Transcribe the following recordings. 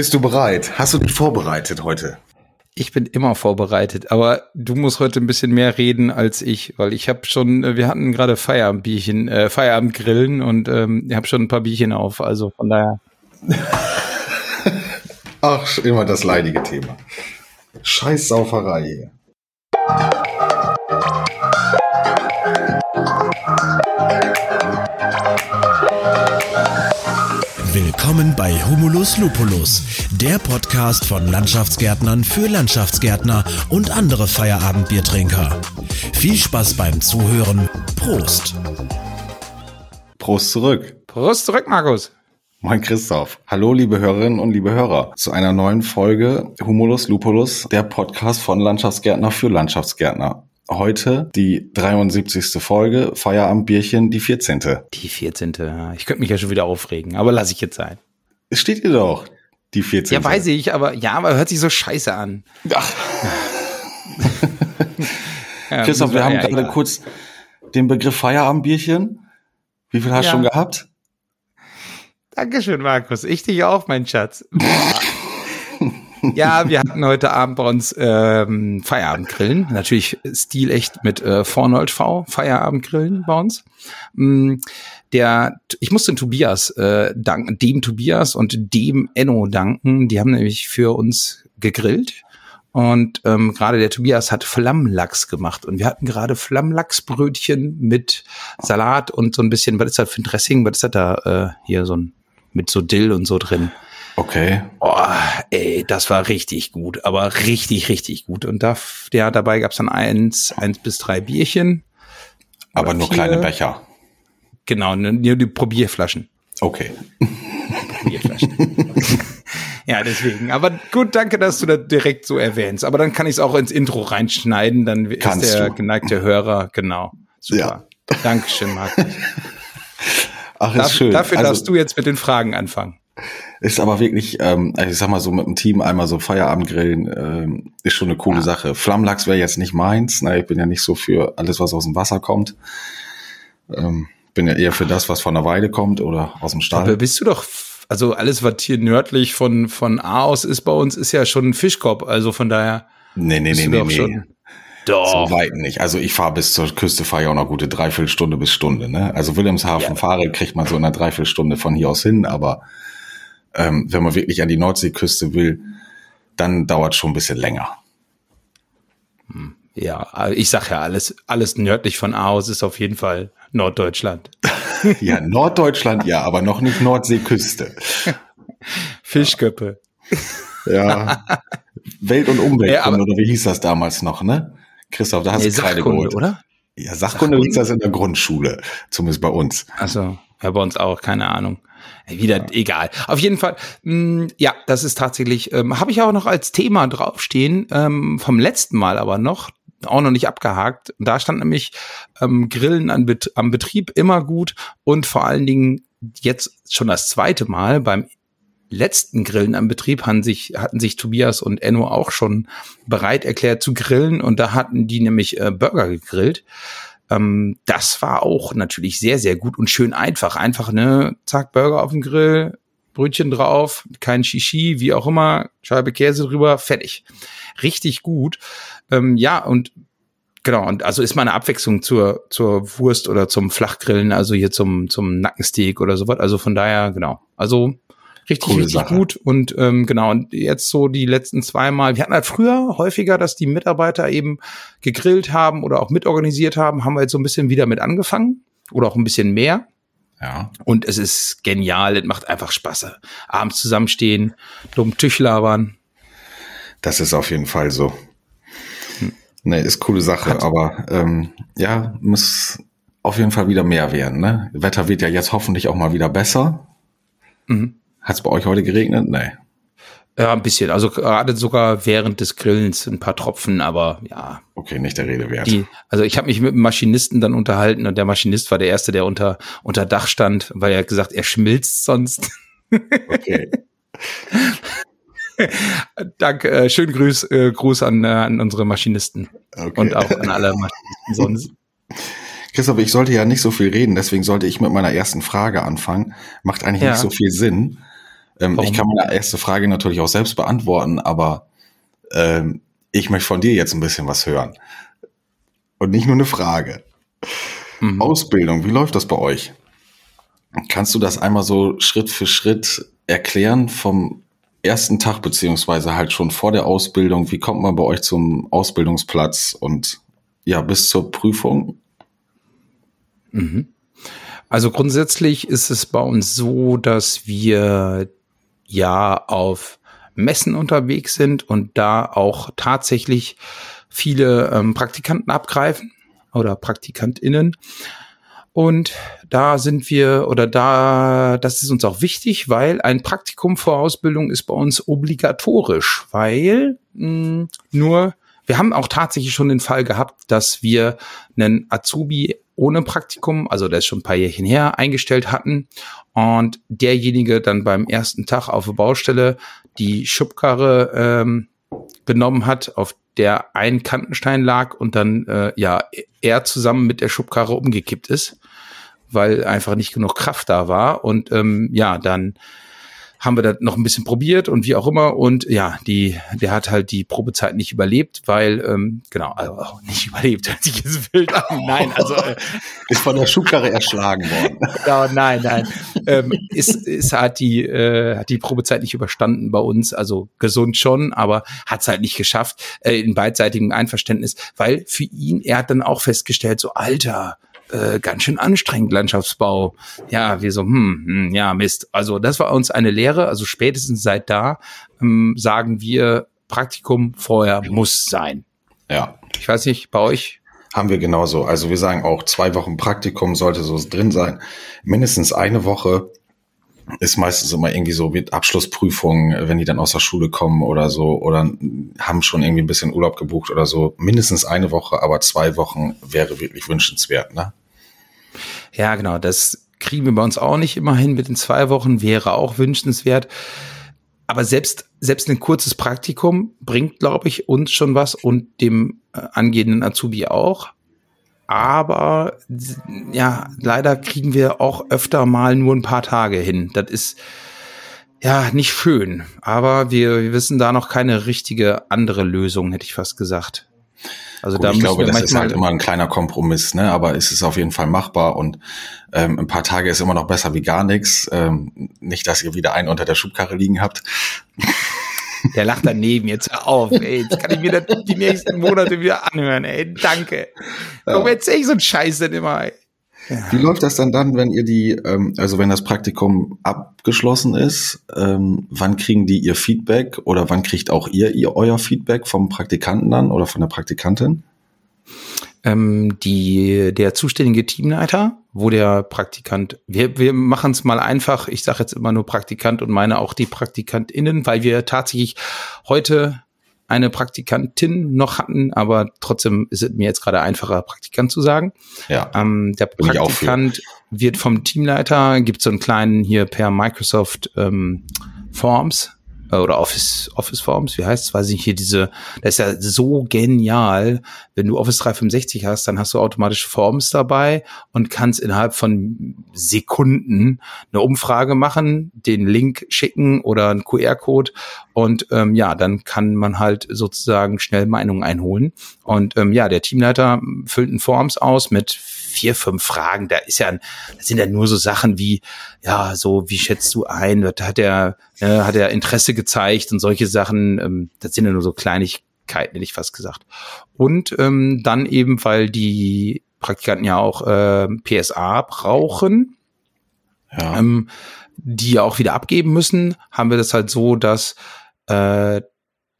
Bist du bereit? Hast du dich vorbereitet heute? Ich bin immer vorbereitet, aber du musst heute ein bisschen mehr reden als ich, weil ich habe schon, äh, wir hatten gerade Feierabendbierchen, äh, Feierabendgrillen und ähm, ich habe schon ein paar Bierchen auf, also von daher. Ach, immer das leidige Thema. Scheiß Sauferei hier. Willkommen bei Humulus Lupulus, der Podcast von Landschaftsgärtnern für Landschaftsgärtner und andere Feierabendbiertrinker. Viel Spaß beim Zuhören. Prost. Prost zurück. Prost zurück, Markus. Moin Christoph. Hallo liebe Hörerinnen und liebe Hörer zu einer neuen Folge Humulus Lupulus, der Podcast von Landschaftsgärtner für Landschaftsgärtner. Heute die 73. Folge, Feierabendbierchen, die 14. Die 14. ja. Ich könnte mich ja schon wieder aufregen, aber lasse ich jetzt sein. Es steht ihr doch, die 14. Ja, weiß ich, aber ja, aber hört sich so scheiße an. Ach. Ja, Christoph, wir haben ja gerade kurz den Begriff Feierabendbierchen. Wie viel hast du schon gehabt? Dankeschön, Markus. Ich dich auch, mein Schatz. ja, wir hatten heute Abend bei uns ähm, Feierabendgrillen. Natürlich stilecht mit äh, Vornold V, Feierabendgrillen bei uns. Mm, Der, ich muss den Tobias äh, danken, dem Tobias und dem Enno danken. Die haben nämlich für uns gegrillt. Und ähm, gerade der Tobias hat Flammlachs gemacht. Und wir hatten gerade Flammlachsbrötchen mit Salat und so ein bisschen, was ist das für ein Dressing? Was ist das da äh, hier so ein mit so Dill und so drin? Okay. Oh, ey, das war richtig gut, aber richtig, richtig gut. Und da, ja, dabei gab's dann eins, eins bis drei Bierchen. Aber nur vier. kleine Becher. Genau, nur nur die Probierflaschen. Okay. Probierflaschen. ja, deswegen. Aber gut, danke, dass du das direkt so erwähnst. Aber dann kann ich es auch ins Intro reinschneiden, dann Kannst ist der du. geneigte Hörer, genau. Super. Dankeschön, Markus. Ach, ist Darf, schön. Dafür also, darfst du jetzt mit den Fragen anfangen. Ist aber wirklich, ähm, also ich sag mal so mit dem Team einmal so Feierabendgrillen ähm, ist schon eine coole Ja. Sache. Flammlachs wäre jetzt nicht meins. Na, ich bin ja nicht so für alles, was aus dem Wasser kommt. Ähm, bin ja eher für das, was von der Weide kommt oder aus dem Stall. Aber bist du doch, also alles, was hier nördlich von, von Aarhus ist bei uns, ist ja schon ein Fischkopf. Also von daher nee, nee, nee, nee, doch nee. schon. So Doch. weit nicht. Also ich fahre bis zur Küste, fahre ja auch noch gute Dreiviertelstunde bis Stunde. Ne? Also Wilhelmshaven Ja. fahre, kriegt man so in einer Dreiviertelstunde von hier aus hin. Aber ähm, wenn man wirklich an die Nordseeküste will, dann dauert schon ein bisschen länger. Ja, ich sag ja, alles, alles nördlich von Aarhus ist auf jeden Fall Norddeutschland. Ja, Norddeutschland ja, aber noch nicht Nordseeküste. Fischköppe. Ja. Welt- und Umweltkunde, Ja, oder wie hieß das damals noch, ne? Christoph, da hast Nee, du Sachkunde, geholt. oder? Ja, Sachkunde hieß das in der Grundschule, zumindest bei uns. Also, ja, bei uns auch, keine Ahnung. Wieder egal. Auf jeden Fall, mh, ja, das ist tatsächlich, ähm, habe ich auch noch als Thema draufstehen, ähm, vom letzten Mal aber noch, auch noch nicht abgehakt. Da stand nämlich ähm, Grillen an Bet am Betrieb immer gut und vor allen Dingen jetzt schon das zweite Mal beim letzten Grillen am Betrieb hatten sich, hatten sich Tobias und Enno auch schon bereit erklärt zu grillen und da hatten die nämlich äh, Burger gegrillt. Ähm, das war auch natürlich sehr, sehr gut und schön einfach. Einfach, ne, zack, Burger auf dem Grill, Brötchen drauf, kein Shishi, wie auch immer, Scheibe Käse drüber, fertig. Richtig gut. Ähm, ja, und genau, und also ist mal eine Abwechslung zur, zur Wurst oder zum Flachgrillen, also hier zum, zum Nackensteak oder sowas. Also von daher, genau. Also richtig, Coole richtig Sache. gut. Und ähm, genau, und jetzt so die letzten zweimal, wir hatten halt früher häufiger, dass die Mitarbeiter eben gegrillt haben oder auch mitorganisiert haben, haben wir jetzt so ein bisschen wieder mit angefangen oder auch ein bisschen mehr. Ja. Und es ist genial, es macht einfach Spaß. Abends zusammenstehen, dumm Tisch labern. Das ist auf jeden Fall so. Ne, ist coole Sache, aber ähm, ja, muss auf jeden Fall wieder mehr werden. Ne? Wetter wird ja jetzt hoffentlich auch mal wieder besser. Mhm. Hat es bei euch heute geregnet? Nee. Ja, ein bisschen. Also gerade sogar während des Grillens ein paar Tropfen, aber ja, Okay, nicht der Rede wert. die, also ich habe mich mit dem Maschinisten dann unterhalten und der Maschinist war der Erste, der unter, unter Dach stand, weil er hat gesagt, er schmilzt sonst. Okay. Danke, äh, schönen Gruß, äh, Gruß an, äh, an unsere Maschinisten okay. und auch an alle Maschinisten sonst. Christoph, ich sollte ja nicht so viel reden, deswegen sollte ich mit meiner ersten Frage anfangen. Macht eigentlich Ja. nicht so viel Sinn. Ähm, ich kann meine erste Frage natürlich auch selbst beantworten, aber ähm, ich möchte von dir jetzt ein bisschen was hören. Und nicht nur eine Frage. Mhm. Ausbildung, wie läuft das bei euch? Kannst du das einmal so Schritt für Schritt erklären vom ersten Tag beziehungsweise halt schon vor der Ausbildung? Wie kommt man bei euch zum Ausbildungsplatz und ja, bis zur Prüfung? Mhm. Also grundsätzlich ist es bei uns so, dass wir ja auf Messen unterwegs sind und da auch tatsächlich viele ähm, Praktikanten abgreifen oder PraktikantInnen. Und da sind wir oder da, das ist uns auch wichtig, weil ein Praktikum vor Ausbildung ist bei uns obligatorisch, weil mh, nur wir haben auch tatsächlich schon den Fall gehabt, dass wir einen Azubi ohne Praktikum, also der ist schon ein paar Jährchen her, eingestellt hatten. Und derjenige dann beim ersten Tag auf der Baustelle die Schubkarre ähm, genommen hat, auf der ein Kantenstein lag und dann äh, ja er zusammen mit der Schubkarre umgekippt ist, weil einfach nicht genug Kraft da war. Und ähm, ja dann haben wir da noch ein bisschen probiert und wie auch immer. Und ja, die, der hat halt die Probezeit nicht überlebt, weil, ähm, genau, also auch nicht überlebt, hört sich jetzt wild an. Nein, also äh, ist von der Schubkarre erschlagen worden. Genau, nein, nein. ähm, ist, ist hat die, äh, hat die Probezeit nicht überstanden bei uns, also gesund schon, aber hat es halt nicht geschafft, äh, in beidseitigem Einverständnis, weil für ihn, er hat dann auch festgestellt, so Alter, äh, ganz schön anstrengend, Landschaftsbau. Ja, wir so, hm, hm, ja, Mist. Also das war uns eine Lehre. Also spätestens seit da ähm, sagen wir, Praktikum vorher muss sein. Ja. Ich weiß nicht, bei euch? Haben wir genauso. Also wir sagen auch, zwei Wochen Praktikum sollte so drin sein. Mindestens eine Woche ist meistens immer irgendwie so mit Abschlussprüfungen, wenn die dann aus der Schule kommen oder so oder haben schon irgendwie ein bisschen Urlaub gebucht oder so. Mindestens eine Woche, aber zwei Wochen wäre wirklich wünschenswert, ne? Ja, genau. Das kriegen wir bei uns auch nicht immer hin mit den zwei Wochen, wäre auch wünschenswert. Aber selbst, selbst ein kurzes Praktikum bringt, glaube ich, uns schon was und dem äh, angehenden Azubi auch. Aber ja, leider kriegen wir auch öfter mal nur ein paar Tage hin. Das ist ja nicht schön. Aber wir, wir wissen da noch keine richtige andere Lösung, hätte ich fast gesagt. Also Gut, da ich glaube, das ist halt immer ein kleiner Kompromiss, ne? Aber es ist auf jeden Fall machbar und ähm, ein paar Tage ist immer noch besser wie gar nichts. Ähm, nicht, dass ihr wieder einen unter der Schubkarre liegen habt. Der lacht daneben jetzt auf, ey. Jetzt kann ich mir das die nächsten Monate wieder anhören, ey. Danke. Warum ja. erzähl ich so einen Scheiß denn immer, ey? Wie läuft das dann dann, wenn ihr die, ähm, also wenn das Praktikum abgeschlossen ist, ähm, wann kriegen die ihr Feedback oder wann kriegt auch ihr, ihr euer Feedback vom Praktikanten dann oder von der Praktikantin? Ähm, die, der zuständige Teamleiter, wo der Praktikant, wir, wir machen es mal einfach, ich sage jetzt immer nur Praktikant und meine auch die PraktikantInnen, weil wir tatsächlich heute eine Praktikantin noch hatten, aber trotzdem ist es mir jetzt gerade einfacher, Praktikant zu sagen. Ja. Ähm, der Praktikant wird vom Teamleiter, gibt so einen kleinen hier per Microsoft ähm, Forms oder Office, Office Forms, wie heißt es, weiß ich nicht, hier diese, das ist ja so genial. Wenn du Office 365 hast, dann hast du automatisch Forms dabei und kannst innerhalb von Sekunden eine Umfrage machen, den Link schicken oder einen QR-Code und ähm, ja, dann kann man halt sozusagen schnell Meinungen einholen. Und ähm, ja, der Teamleiter füllt einen Forms aus mit vier, fünf Fragen. Da ist ja, das sind ja nur so Sachen wie, ja, so, wie schätzt du ein? Hat er, äh, hat er Interesse gezeigt und solche Sachen, ähm, das sind ja nur so Kleinigkeiten, hätte ich fast gesagt. Und ähm, dann eben, weil die Praktikanten ja auch äh, PSA brauchen, ja. ähm, die ja auch wieder abgeben müssen, haben wir das halt so, dass äh,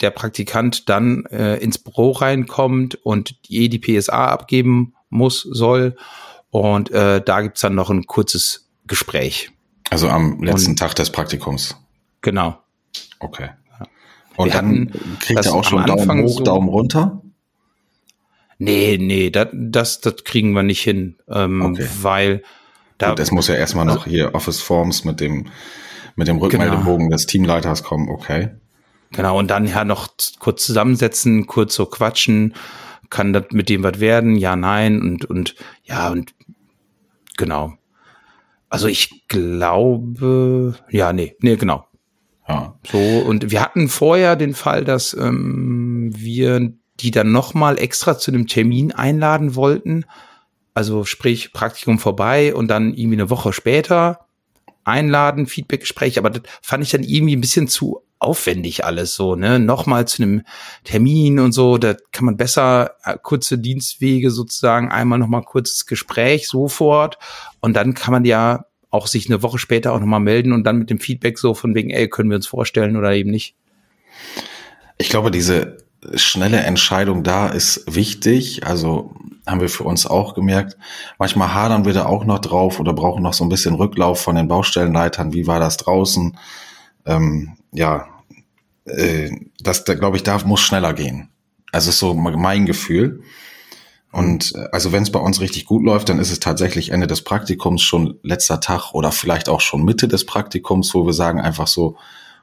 der Praktikant dann äh, ins Büro reinkommt und eh die PSA abgeben muss, soll. Und äh, da gibt's dann noch ein kurzes Gespräch. Also am letzten und, Tag des Praktikums. Genau. Okay. Und Wir dann kriegt er auch schon Daumen hoch, so, Daumen runter? Nee, nee, das, das, das kriegen wir nicht hin, ähm, okay. weil da. Das muss ja erstmal also, noch hier Office Forms mit dem, mit dem Rückmeldebogen genau. des Teamleiters kommen, okay. Genau, und dann ja noch kurz zusammensetzen, kurz so quatschen kann das mit dem was werden? Ja, nein und und ja und genau. Also ich glaube, ja, nee, nee, genau. Ja. So, und wir hatten vorher den Fall, dass ähm, wir die dann nochmal extra zu einem Termin einladen wollten. Also sprich Praktikum vorbei und dann irgendwie eine Woche später einladen, Feedbackgespräch, aber das fand ich dann irgendwie ein bisschen zu aufwendig alles so, ne? Nochmal zu einem Termin und so, da kann man besser äh, kurze Dienstwege sozusagen, einmal nochmal kurzes Gespräch sofort und dann kann man ja auch sich eine Woche später auch nochmal melden und dann mit dem Feedback so von wegen, ey, können wir uns vorstellen oder eben nicht. Ich glaube, diese schnelle Entscheidung da ist wichtig. Also haben wir für uns auch gemerkt. Manchmal hadern wir da auch noch drauf oder brauchen noch so ein bisschen Rücklauf von den Baustellenleitern. Wie war das draußen? Ähm, ja, äh, das, da glaube ich, da muss schneller gehen. Also ist so mein Gefühl. Und äh, also wenn es bei uns richtig gut läuft, dann ist es tatsächlich Ende des Praktikums schon letzter Tag oder vielleicht auch schon Mitte des Praktikums, wo wir sagen einfach so,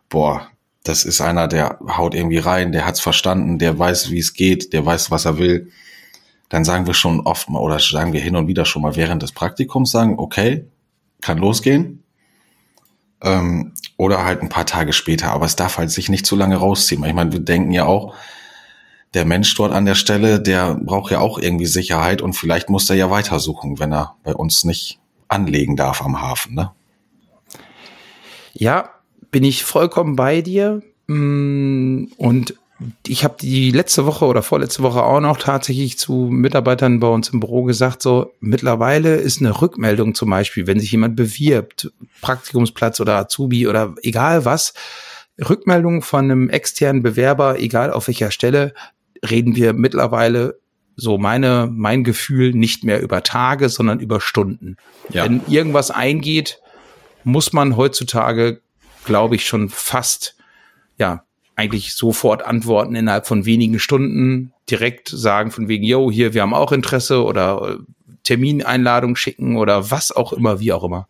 boah, das ist einer, der haut irgendwie rein, der hat's verstanden, der weiß, wie es geht, der weiß, was er will. Dann sagen wir schon oft mal oder sagen wir hin und wieder schon mal während des Praktikums sagen, okay, kann losgehen. Ähm, oder halt ein paar Tage später, aber es darf halt sich nicht zu lange rausziehen. Ich meine, wir denken ja auch, der Mensch dort an der Stelle, der braucht ja auch irgendwie Sicherheit und vielleicht muss er ja weitersuchen, wenn er bei uns nicht anlegen darf am Hafen, ne? Ja, bin ich vollkommen bei dir. Mm, und ich habe die letzte Woche oder vorletzte Woche auch noch tatsächlich zu Mitarbeitern bei uns im Büro gesagt, so mittlerweile ist eine Rückmeldung zum Beispiel, wenn sich jemand bewirbt, Praktikumsplatz oder Azubi oder egal was, Rückmeldung von einem externen Bewerber, egal auf welcher Stelle, reden wir mittlerweile so meine, mein Gefühl nicht mehr über Tage, sondern über Stunden. Ja. Wenn irgendwas eingeht, muss man heutzutage, glaube ich, schon fast, ja, eigentlich sofort antworten innerhalb von wenigen Stunden, direkt sagen von wegen, yo, hier, wir haben auch Interesse oder Termineinladung schicken oder was auch immer, wie auch immer.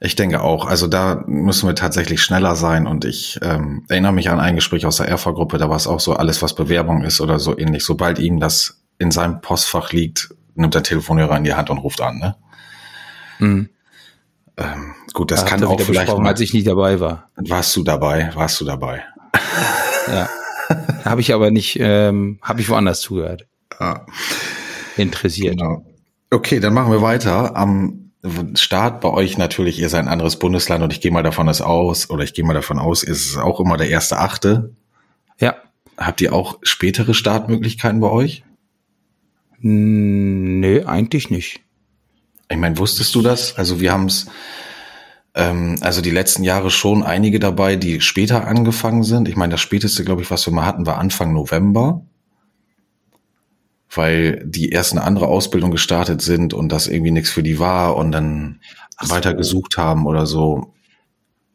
Ich denke auch. Also da müssen wir tatsächlich schneller sein. Und ich ähm, erinnere mich an ein Gespräch aus der Erfa-Gruppe, da war es auch so, alles, was Bewerbung ist oder so ähnlich. Sobald ihm das in seinem Postfach liegt, nimmt der Telefonhörer in die Hand und ruft an. Ne? Mhm. Ähm, gut, das da kann auch vielleicht mal, als ich nicht dabei war. Warst du dabei? Warst du dabei? Ja. habe ich aber nicht, ähm, habe ich woanders zugehört. Ah. Interessiert. Genau. Okay, dann machen wir weiter. Am Start bei euch natürlich, ihr seid ein anderes Bundesland und ich gehe mal davon aus, oder ich gehe mal davon aus, ist es auch immer der erste Achte. Ja. Habt ihr auch spätere Startmöglichkeiten bei euch? Nö, eigentlich nicht. Ich meine, wusstest du das? Also wir haben es, also die letzten Jahre schon einige dabei, die später angefangen sind. Ich meine, das späteste, glaube ich, was wir mal hatten, war Anfang November weil die erst eine andere Ausbildung gestartet sind und das irgendwie nichts für die war und dann so. weiter gesucht haben oder so.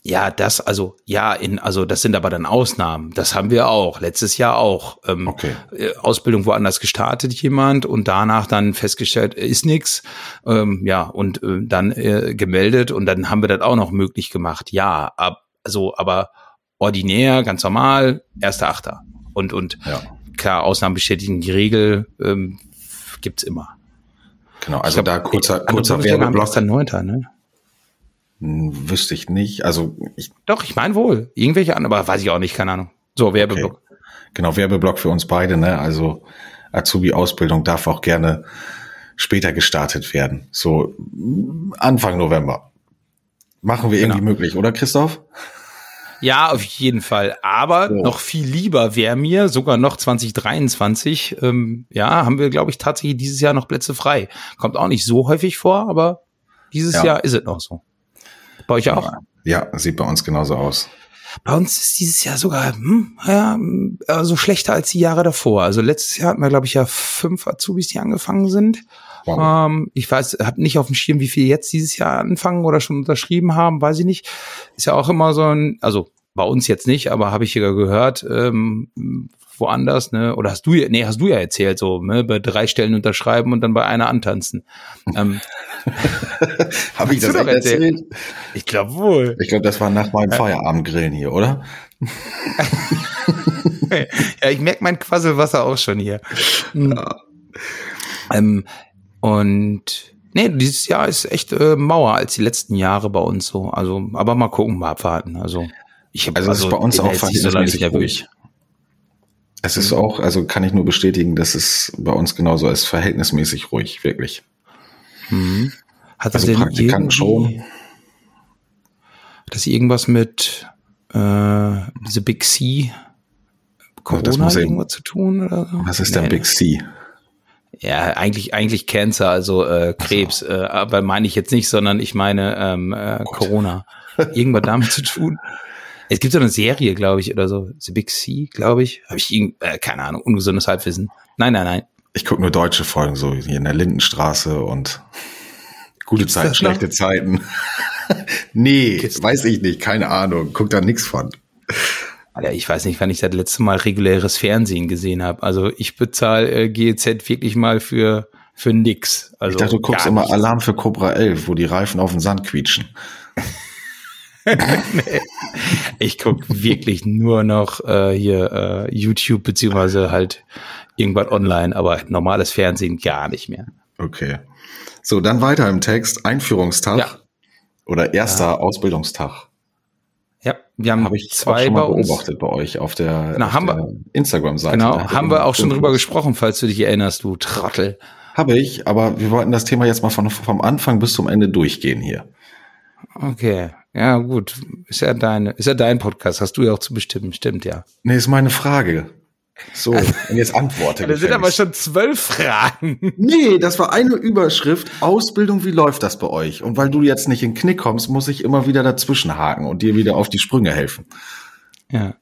Ja, das, also, ja, in, also, das sind aber dann Ausnahmen. Das haben wir auch. Letztes Jahr auch. Ähm, okay. Äh, Ausbildung woanders gestartet, jemand, und danach dann festgestellt, ist nix. Ähm, ja, und äh, dann äh, gemeldet und dann haben wir das auch noch möglich gemacht. Ja, ab, also, aber ordinär, ganz normal, erster Achter. Und, und ja klar, Ausnahmen bestätigen die Regel, ähm, gibt's immer. Genau, also glaub, da kurzer, kurzer Werbeblock. Dann Neunter, ne? Wüsste ich nicht. Also ich Doch, ich meine wohl. Irgendwelche anderen, aber weiß ich auch nicht, keine Ahnung. So, Werbeblock. Okay. Genau, Werbeblock für uns beide, ne? Also Azubi-Ausbildung darf auch gerne später gestartet werden. So Anfang November. Machen wir irgendwie genau. möglich, oder Christoph? Ja, auf jeden Fall. Aber oh. noch viel lieber wäre mir, sogar noch 2023, ähm, ja, haben wir, glaube ich, tatsächlich dieses Jahr noch Plätze frei. Kommt auch nicht so häufig vor, aber dieses ja. Jahr ist es noch so. Bei euch auch? Ja, sieht bei uns genauso aus. Bei uns ist dieses Jahr sogar hm, ja, also schlechter als die Jahre davor. Also letztes Jahr hatten wir, glaube ich, ja fünf Azubis, die angefangen sind. Wow. Ähm, ich weiß, habe nicht auf dem Schirm, wie viel jetzt dieses Jahr anfangen oder schon unterschrieben haben, weiß ich nicht. Ist ja auch immer so ein, also bei uns jetzt nicht, aber habe ich ja gehört, ähm, woanders, ne? Oder hast du ja, nee, hast du ja erzählt, so, ne, bei drei Stellen unterschreiben und dann bei einer antanzen. Ähm, habe ich das echt erzählt? Ich glaube wohl. Ich glaube, das war nach meinem Feierabendgrillen hier, oder? ja, ich merke mein Quasselwasser auch schon hier. Ja. Ähm, und nee, dieses Jahr ist echt äh, Mauer als die letzten Jahre bei uns so. Also, aber mal gucken, mal abwarten. Also Ich hab, Also, es ist bei uns bin auch verhältnismäßig ruhig. Es ist auch, also kann ich nur bestätigen, dass es bei uns genauso ist, verhältnismäßig ruhig, wirklich. Mhm. Hat das Also denn Praktikanten schon. Hat das irgendwas mit äh, The Big C Corona eben- irgendwas zu tun oder so? Was ist der Nee, Big C? Ja, eigentlich, eigentlich Cancer, also äh, Krebs, äh, aber meine ich jetzt nicht, sondern ich meine ähm, äh, Corona. Irgendwas damit zu tun. Es gibt so eine Serie, glaube ich, oder so, The Big C, glaube ich. Habe ich irgend, äh, keine Ahnung, ungesundes Halbwissen. Nein, nein, nein. Ich gucke nur deutsche Folgen, so hier in der Lindenstraße und gute Gibt's Zeiten, schlechte Zeiten. nee, weiß ich nicht, keine Ahnung, guck da nix von. Alter, ich weiß nicht, wann ich das letzte Mal reguläres Fernsehen gesehen habe. Also ich bezahle äh, GEZ wirklich mal für für nix. Also Ich dachte, du guckst immer nichts. Alarm für Cobra 11, wo die Reifen auf den Sand quietschen. Ich guck wirklich nur noch äh, hier äh, YouTube beziehungsweise halt irgendwas online, aber normales Fernsehen gar nicht mehr. Okay. So, dann weiter im Text. Einführungstag Ja. oder erster Ausbildungstag. Ja, wir haben Habe ich zwei schon bei mal uns. beobachtet bei euch auf der, auf haben der Instagram-Seite. Genau, Da haben ihr wir auch schon drüber gesprochen, falls du dich erinnerst, du Trottel. Habe ich, aber wir wollten das Thema jetzt mal von, vom Anfang bis zum Ende durchgehen hier. Okay, ja gut, ist ja deine, ist ja dein Podcast, hast du ja auch zu bestimmen, stimmt ja. Nee, ist meine Frage. So, und jetzt antworte. Da sind aber schon zwölf Fragen. Nee, das war eine Überschrift. Ausbildung, wie läuft das bei euch? Und weil du jetzt nicht in den Knick kommst, muss ich immer wieder dazwischen haken und dir wieder auf die Sprünge helfen. Ja.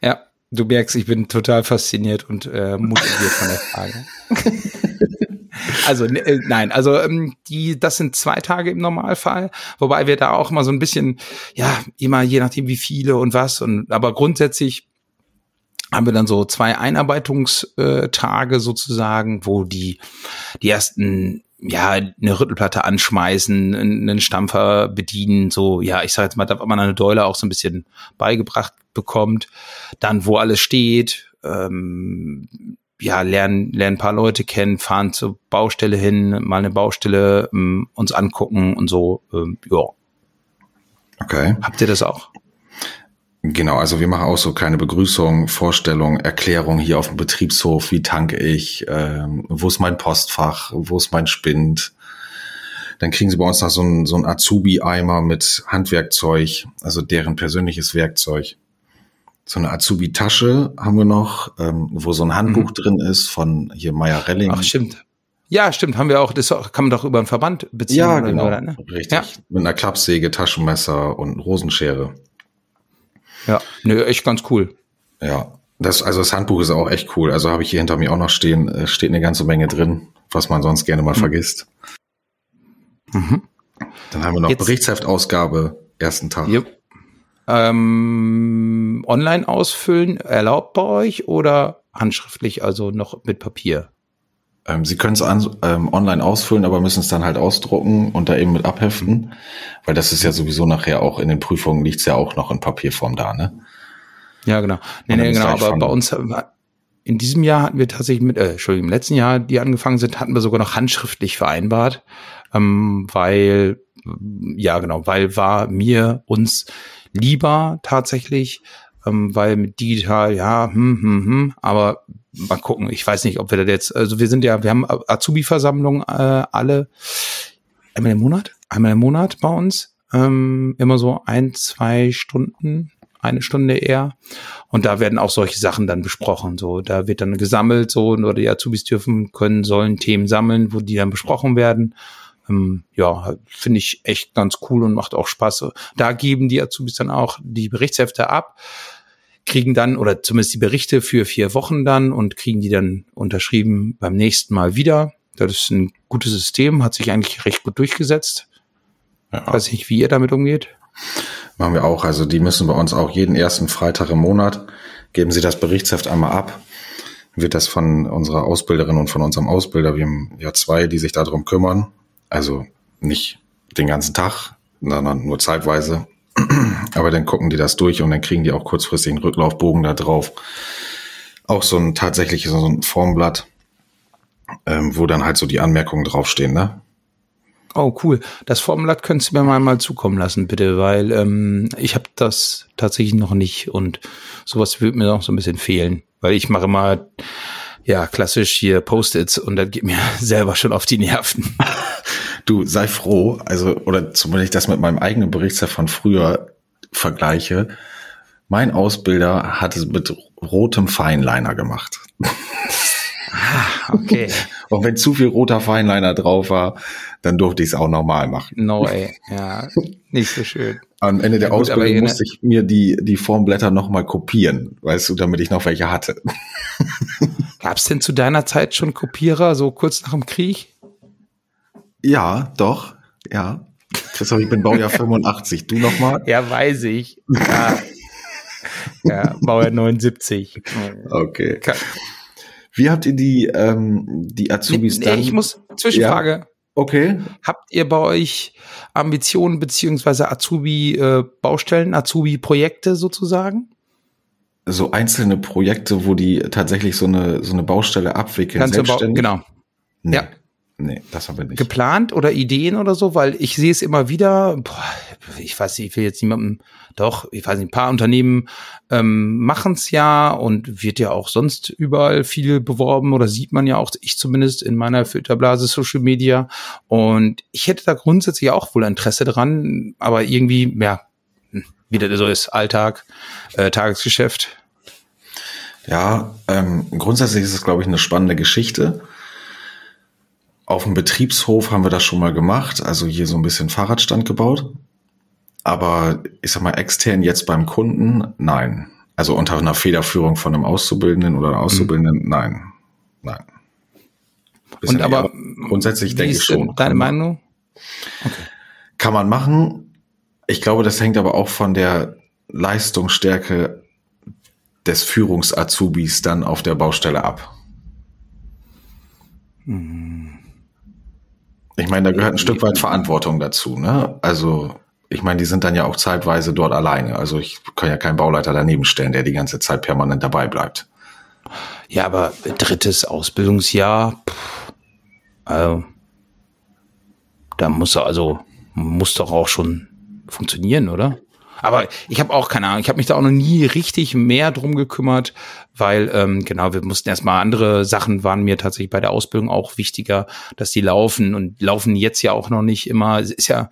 Ja, du merkst, ich bin total fasziniert und äh, motiviert von der Frage. also, ne, äh, nein, also ähm, die, das sind zwei Tage im Normalfall, wobei wir da auch immer so ein bisschen, ja, immer je nachdem wie viele und was und aber grundsätzlich haben wir dann so zwei Einarbeitungstage sozusagen, wo die die ersten ja eine Rüttelplatte anschmeißen, einen Stampfer bedienen, so ja, ich sage jetzt mal, da man eine Deule auch so ein bisschen beigebracht bekommt, dann wo alles steht, ähm, ja lernen lernen ein paar Leute kennen, fahren zur Baustelle hin, mal eine Baustelle ähm, uns angucken und so, ähm, ja, Okay. habt ihr das auch? Genau, also wir machen auch so kleine Begrüßung, Vorstellung, Erklärung hier auf dem Betriebshof, wie tanke ich, ähm, wo ist mein Postfach, wo ist mein Spind. Dann kriegen sie bei uns noch so ein, so Azubi-Eimer mit Handwerkzeug, also deren persönliches Werkzeug. So eine Azubi-Tasche haben wir noch, ähm, wo so ein Handbuch drin ist von hier Meyer Relling. Ach, stimmt. Ja, stimmt, haben wir auch, das kann man doch über einen Verband beziehen. ja, genau, oder, ne? richtig. Ja. Mit einer Klappsäge, Taschenmesser und Rosenschere. Ja, nö, echt ganz cool. Ja, das, also das Handbuch ist auch echt cool. Also habe ich hier hinter mir auch noch stehen, äh, steht eine ganze Menge drin, was man sonst gerne mal vergisst. Mhm. Dann haben wir noch Jetzt- Berichtsheftausgabe, ersten Tag. Yep. Ähm, online ausfüllen erlaubt bei euch oder handschriftlich, also noch mit Papier? Ähm, Sie können es ähm, online ausfüllen, aber müssen es dann halt ausdrucken und da eben mit abheften, weil das ist ja sowieso nachher auch in den Prüfungen liegt's ja auch noch in Papierform da, ne? Ja, genau. Nee, nee, genau, aber bei uns äh, in diesem Jahr hatten wir tatsächlich mit, äh, Entschuldigung, im letzten Jahr, die angefangen sind, hatten wir sogar noch handschriftlich vereinbart, ähm, weil, ja genau, weil war mir uns lieber tatsächlich, ähm, weil mit digital, ja, hm, hm, hm, aber mal gucken, ich weiß nicht, ob wir das jetzt, also wir sind ja, wir haben Azubi-Versammlung äh, alle einmal im Monat, einmal im Monat bei uns, ähm, immer so ein, zwei Stunden, eine Stunde eher. Und da werden auch solche Sachen dann besprochen. So, da wird dann gesammelt, so, oder die Azubis dürfen, können, sollen Themen sammeln, wo die dann besprochen werden. Ähm, ja, finde ich echt ganz cool und macht auch Spaß. Da geben die Azubis dann auch die Berichtshefte ab, kriegen dann, oder zumindest die Berichte für vier Wochen dann und kriegen die dann unterschrieben beim nächsten Mal wieder. Das ist ein gutes System, hat sich eigentlich recht gut durchgesetzt. Ja. Weiß nicht, wie ihr damit umgeht. Machen wir auch. Also die müssen bei uns auch jeden ersten Freitag im Monat geben sie das Berichtsheft einmal ab. Wird das von unserer Ausbilderin und von unserem Ausbilder, wir haben ja zwei, die sich darum kümmern. Also nicht den ganzen Tag, sondern nur zeitweise. Aber dann gucken die das durch und dann kriegen die auch kurzfristig einen Rücklaufbogen da drauf. Auch so ein tatsächlich so ein Formblatt, ähm, wo dann halt so die Anmerkungen draufstehen, ne? Oh, cool. Das Formular könntest du mir mal, mal zukommen lassen, bitte, weil ähm, ich habe das tatsächlich noch nicht und sowas würde mir auch so ein bisschen fehlen, weil ich mache mal ja klassisch hier Post-its und das geht mir selber schon auf die Nerven. Du sei froh, also oder zumindest das mit meinem eigenen Berichtsjahr von früher vergleiche. Mein Ausbilder hat es mit rotem Feinliner gemacht. Ah, okay. Und wenn zu viel roter Feinliner drauf war, dann durfte ich es auch normal machen. No, ey. Ja, nicht so schön. Am Ende der Ja, gut, Ausbildung musste ich mir die, die Formblätter nochmal kopieren, weißt du, damit ich noch welche hatte. Gab es denn zu deiner Zeit schon Kopierer, so kurz nach dem Krieg? Ja, doch, ja. Christoph, ich bin Baujahr 85. Du nochmal? Ja, weiß ich. Ja, ja Baujahr 79. Okay. Wie habt ihr die, ähm, die Azubis Nee, dann? ich muss, Zwischenfrage. Okay. Habt ihr bei euch Ambitionen beziehungsweise Azubi-Baustellen, Azubi-Projekte sozusagen? So einzelne Projekte, wo die tatsächlich so eine, so eine Baustelle abwickeln, Ganze Bau genau. Nee. Ja. Nee, das haben wir nicht. Geplant oder Ideen oder so? Weil ich sehe es immer wieder, boah, ich weiß nicht, ich will jetzt niemandem, doch, ich weiß nicht, ein paar Unternehmen ähm, machen es ja und wird ja auch sonst überall viel beworben oder sieht man ja auch, ich zumindest in meiner Filterblase Social Media. Und ich hätte da grundsätzlich auch wohl Interesse dran, aber irgendwie, ja, hm, wie das so ist, Alltag, äh, Tagesgeschäft. Ja, ähm, grundsätzlich ist es, glaube ich, eine spannende Geschichte. Auf dem Betriebshof haben wir das schon mal gemacht, also hier so ein bisschen Fahrradstand gebaut. Aber ich sag mal, extern jetzt beim Kunden, nein. Also unter einer Federführung von einem Auszubildenden oder einer Auszubildenden, nein. Nein. Bisschen Und aber eher- grundsätzlich denke ich schon. Deine Meinung? Kann man machen. Ich glaube, das hängt aber auch von der Leistungsstärke des Führungs-Azubis dann auf der Baustelle ab. Ich meine, da gehört ein Stück weit Verantwortung dazu, ne? Also, ich meine, die sind dann ja auch zeitweise dort alleine. Also ich kann ja keinen Bauleiter daneben stellen, der die ganze Zeit permanent dabei bleibt. Ja, aber drittes Ausbildungsjahr, pff, also, da muss er also muss doch auch schon funktionieren, oder? Aber ich habe auch keine Ahnung, ich habe mich da auch noch nie richtig mehr drum gekümmert, weil ähm, genau, wir mussten erstmal andere Sachen waren mir tatsächlich bei der Ausbildung auch wichtiger, dass die laufen und laufen jetzt ja auch noch nicht immer. Es ist ja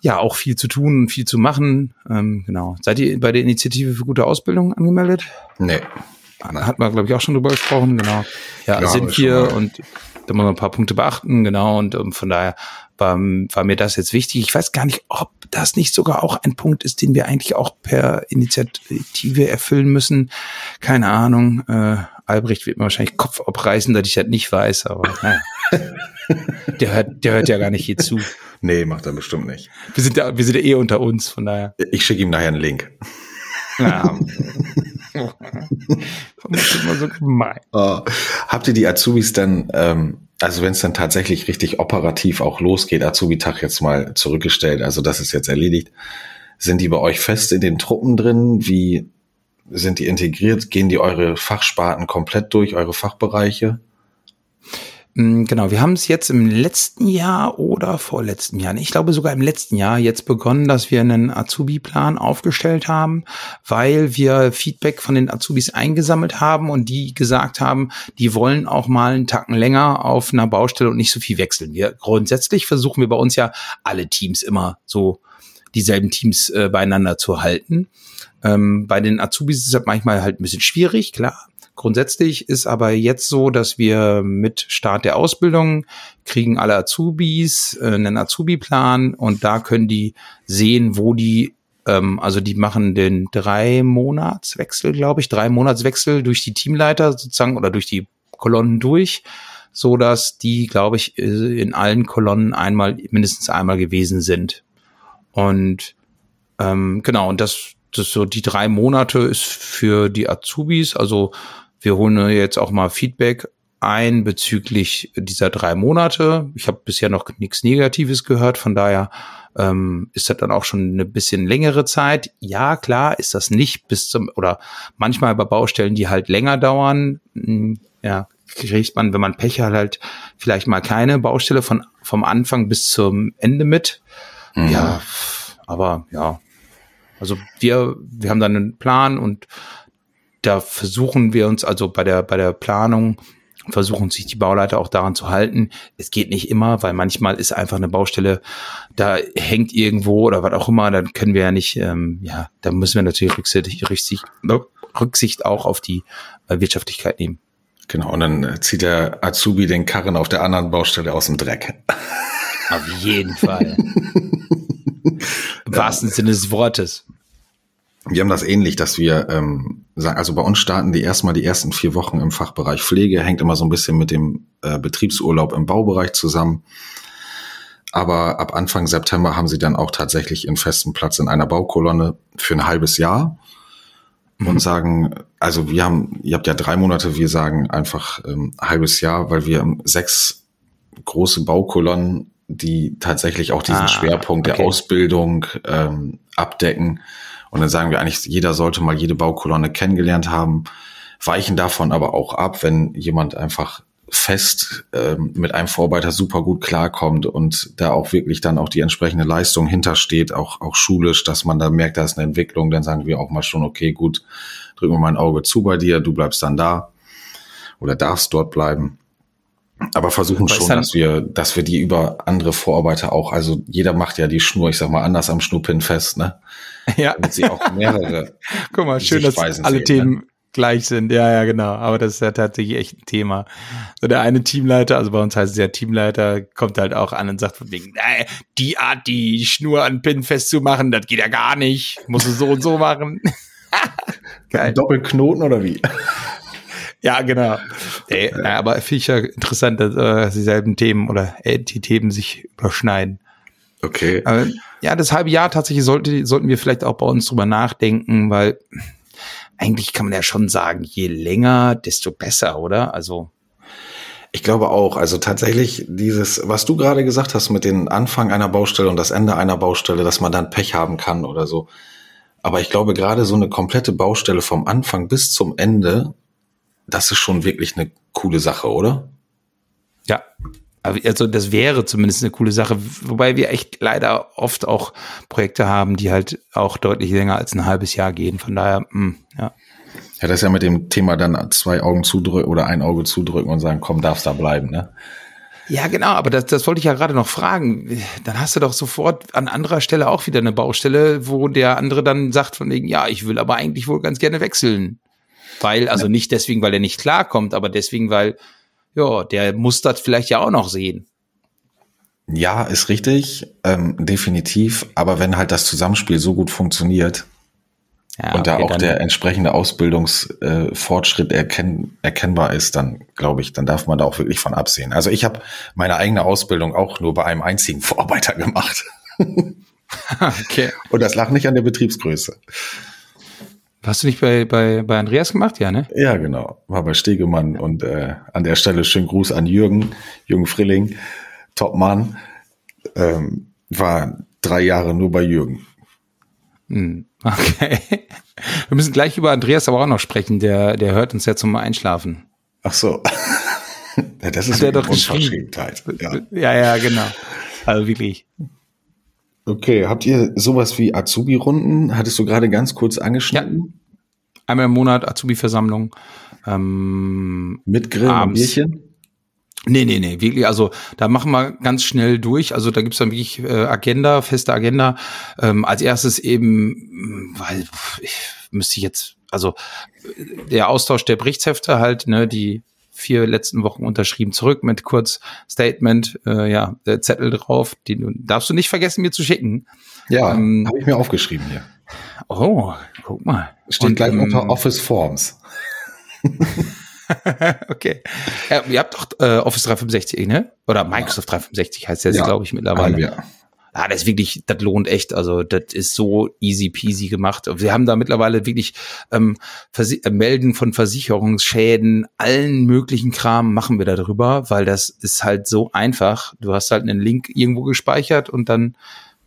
ja auch viel zu tun und viel zu machen. Ähm, genau. Seid ihr bei der Initiative für gute Ausbildung angemeldet? Nee. Hat man, glaube ich, auch schon drüber gesprochen, genau. Ja, Ja, sind wir und da muss man ein paar Punkte beachten, genau. Und ähm, von daher war, war mir das jetzt wichtig. Ich weiß gar nicht, ob das nicht sogar auch ein Punkt ist, den wir eigentlich auch per Initiative erfüllen müssen. Keine Ahnung. Äh, Albrecht wird mir wahrscheinlich Kopf abreißen, dass ich das nicht weiß, aber naja. der, hört, der hört ja gar nicht hier zu. Nee, macht er bestimmt nicht. Wir sind ja, wir sind ja eh unter uns, von daher. Ich schicke ihm nachher einen Link. Ja. das ist immer so gemein. Äh, habt ihr die Azubis dann, ähm, also wenn es dann tatsächlich richtig operativ auch losgeht, Azubi-Tag jetzt mal zurückgestellt, also das ist jetzt erledigt, sind die bei euch fest in den Truppen drin? Wie sind die integriert? Gehen die eure Fachsparten komplett durch, eure Fachbereiche? Mm, Genau, wir haben es jetzt im letzten Jahr oder vorletzten Jahr, ich glaube sogar im letzten Jahr jetzt begonnen, dass wir einen Azubi-Plan aufgestellt haben, weil wir Feedback von den Azubis eingesammelt haben und die gesagt haben, die wollen auch mal einen Tacken länger auf einer Baustelle und nicht so viel wechseln. Wir grundsätzlich versuchen wir bei uns ja alle Teams immer so dieselben Teams äh, beieinander zu halten. Ähm, bei den Azubis ist das manchmal halt ein bisschen schwierig, klar. Grundsätzlich ist aber jetzt so, dass wir mit Start der Ausbildung kriegen alle Azubis äh, einen Azubi-Plan und da können die sehen, wo die, ähm, also die machen den drei Monatswechsel, glaube ich, drei Monatswechsel durch die Teamleiter sozusagen oder durch die Kolonnen durch, so dass die, glaube ich, äh, in allen Kolonnen einmal mindestens einmal gewesen sind. Und ähm, genau, und das, das so die drei Monate ist für die Azubis. Also wir holen jetzt auch mal Feedback ein bezüglich dieser drei Monate. Ich habe bisher noch nichts Negatives gehört, von daher ähm, ist das dann auch schon eine bisschen längere Zeit. Ja, klar, ist das nicht bis zum oder manchmal bei Baustellen, die halt länger dauern. mh, Ja, kriegt man, wenn man Pech hat, halt vielleicht mal keine Baustelle von vom Anfang bis zum Ende mit. Mhm. Ja, aber ja. Also wir, wir haben dann einen Plan und da versuchen wir uns also bei der, bei der Planung versuchen sich die Bauleiter auch daran zu halten. Es geht nicht immer, weil manchmal ist einfach eine Baustelle, da hängt irgendwo oder was auch immer, dann können wir ja nicht, ähm, ja, da müssen wir natürlich Rücksicht, Rücksicht, Rücksicht auch auf die äh, Wirtschaftlichkeit nehmen. Genau, und dann zieht der Azubi den Karren auf der anderen Baustelle aus dem Dreck. Auf jeden Fall. Im wahrsten Sinne des Wortes. Wir haben das ähnlich, dass wir ähm, also bei uns starten die erstmal die ersten vier Wochen im Fachbereich Pflege, hängt immer so ein bisschen mit dem äh, Betriebsurlaub im Baubereich zusammen. Aber ab Anfang September haben sie dann auch tatsächlich einen festen Platz in einer Baukolonne für ein halbes Jahr und Mhm. sagen, also wir haben, ihr habt ja drei Monate, wir sagen einfach ähm, halbes Jahr, weil wir sechs große Baukolonnen, die tatsächlich auch diesen Ah, Schwerpunkt okay. der Ausbildung ähm, abdecken. Und dann sagen wir eigentlich, jeder sollte mal jede Baukolonne kennengelernt haben, weichen davon aber auch ab, wenn jemand einfach fest ähm, mit einem Vorarbeiter super gut klarkommt und da auch wirklich dann auch die entsprechende Leistung hintersteht, auch, auch schulisch, dass man da merkt, da ist eine Entwicklung, dann sagen wir auch mal schon, okay, gut, drücken wir mal ein Auge zu bei dir, du bleibst dann da oder darfst dort bleiben. Aber versuchen schon, dass wir, dass wir die über andere Vorarbeiter auch, also jeder macht ja die Schnur, ich sag mal, anders am Schnurpin fest, ne? Ja, Damit sie auch mehrere guck mal, schön, dass alle sehen, Themen gleich sind. Ja, ja, genau. Aber das ist ja tatsächlich echt ein Thema. So der eine Teamleiter, also bei uns heißt es ja Teamleiter, kommt halt auch an und sagt von wegen, äh, die Art, die Schnur an Pin festzumachen, das geht ja gar nicht. Musst du so und so machen. Geil. Doppelknoten oder wie? Ja, genau. Ey, na, aber finde ich ja interessant, dass äh, dieselben Themen oder äh, die Themen sich überschneiden. Okay. Aber, ja, das halbe Jahr tatsächlich sollte, sollten wir vielleicht auch bei uns drüber nachdenken, weil eigentlich kann man ja schon sagen, je länger, desto besser, oder? Also, Ich glaube auch. Also tatsächlich dieses, was du gerade gesagt hast mit dem Anfang einer Baustelle und das Ende einer Baustelle, dass man dann Pech haben kann oder so. Aber ich glaube gerade so eine komplette Baustelle vom Anfang bis zum Ende, das ist schon wirklich eine coole Sache, oder? ja. Also das wäre zumindest eine coole Sache, wobei wir echt leider oft auch Projekte haben, die halt auch deutlich länger als ein halbes Jahr gehen. Von daher, mh, ja. Ja, das ist ja mit dem Thema dann zwei Augen zudrücken oder ein Auge zudrücken und sagen, komm, darfst da bleiben, ne? Ja, genau, aber das, das wollte ich ja gerade noch fragen. Dann hast du doch sofort an anderer Stelle auch wieder eine Baustelle, wo der andere dann sagt von wegen, ja, ich will aber eigentlich wohl ganz gerne wechseln. Weil, also nicht deswegen, weil er nicht klarkommt, aber deswegen, weil, ja, der muss das vielleicht ja auch noch sehen. Ja, ist richtig, ähm, definitiv. Aber wenn halt das Zusammenspiel so gut funktioniert, Ja, und da okay, auch dann- der entsprechende Ausbildungsfortschritt äh, erkenn, erkennbar ist, dann glaube ich, dann darf man da auch wirklich von absehen. Also ich habe meine eigene Ausbildung auch nur bei einem einzigen Vorarbeiter gemacht. okay. Und das lag nicht an der Betriebsgröße. Hast du nicht bei, bei, bei Andreas gemacht? Ja, ne? Ja, genau. War bei Stegemann und äh, an der Stelle schönen Gruß an Jürgen, Jürgen Frilling, Topmann. Ähm, war drei Jahre nur bei Jürgen. Hm, Okay. Wir müssen gleich über Andreas aber auch noch sprechen. Der, der hört uns ja zum Einschlafen. Ach so. ja, das ist Hat er eine doch. Unverschämtheit. Ja. Ja, ja, genau. Also wirklich. Okay, habt ihr sowas wie Azubi-Runden? Hattest du gerade ganz kurz angeschnitten? Einmal im Monat Azubi-Versammlung. Ähm, Mit Grill und. Bierchen? nee, nee, nee, wirklich. Also da machen wir ganz schnell durch. Also da gibt's dann wirklich äh, Agenda, feste Agenda. Ähm, als erstes eben, mh, weil ich müsste ich jetzt, also äh, der Austausch der Berichtshefte halt, ne, die vier letzten Wochen unterschrieben zurück mit kurz Statement, äh, ja, der Zettel drauf, den du- darfst du nicht vergessen, mir zu schicken. Ja, Ähm, habe ich mir aufgeschrieben hier. Oh, guck mal. Steht Und, gleich ähm, unter Office Forms. okay. Ja, ihr habt doch äh, Office 365, ne? Oder Microsoft 365 heißt das, Ja, glaube ich, mittlerweile. wir. Ah, das ist wirklich, das lohnt echt. Also das ist so easy peasy gemacht. Wir haben da mittlerweile wirklich ähm, Versi äh, Melden von Versicherungsschäden, allen möglichen Kram machen wir da drüber, weil das ist halt so einfach. Du hast halt einen Link irgendwo gespeichert und dann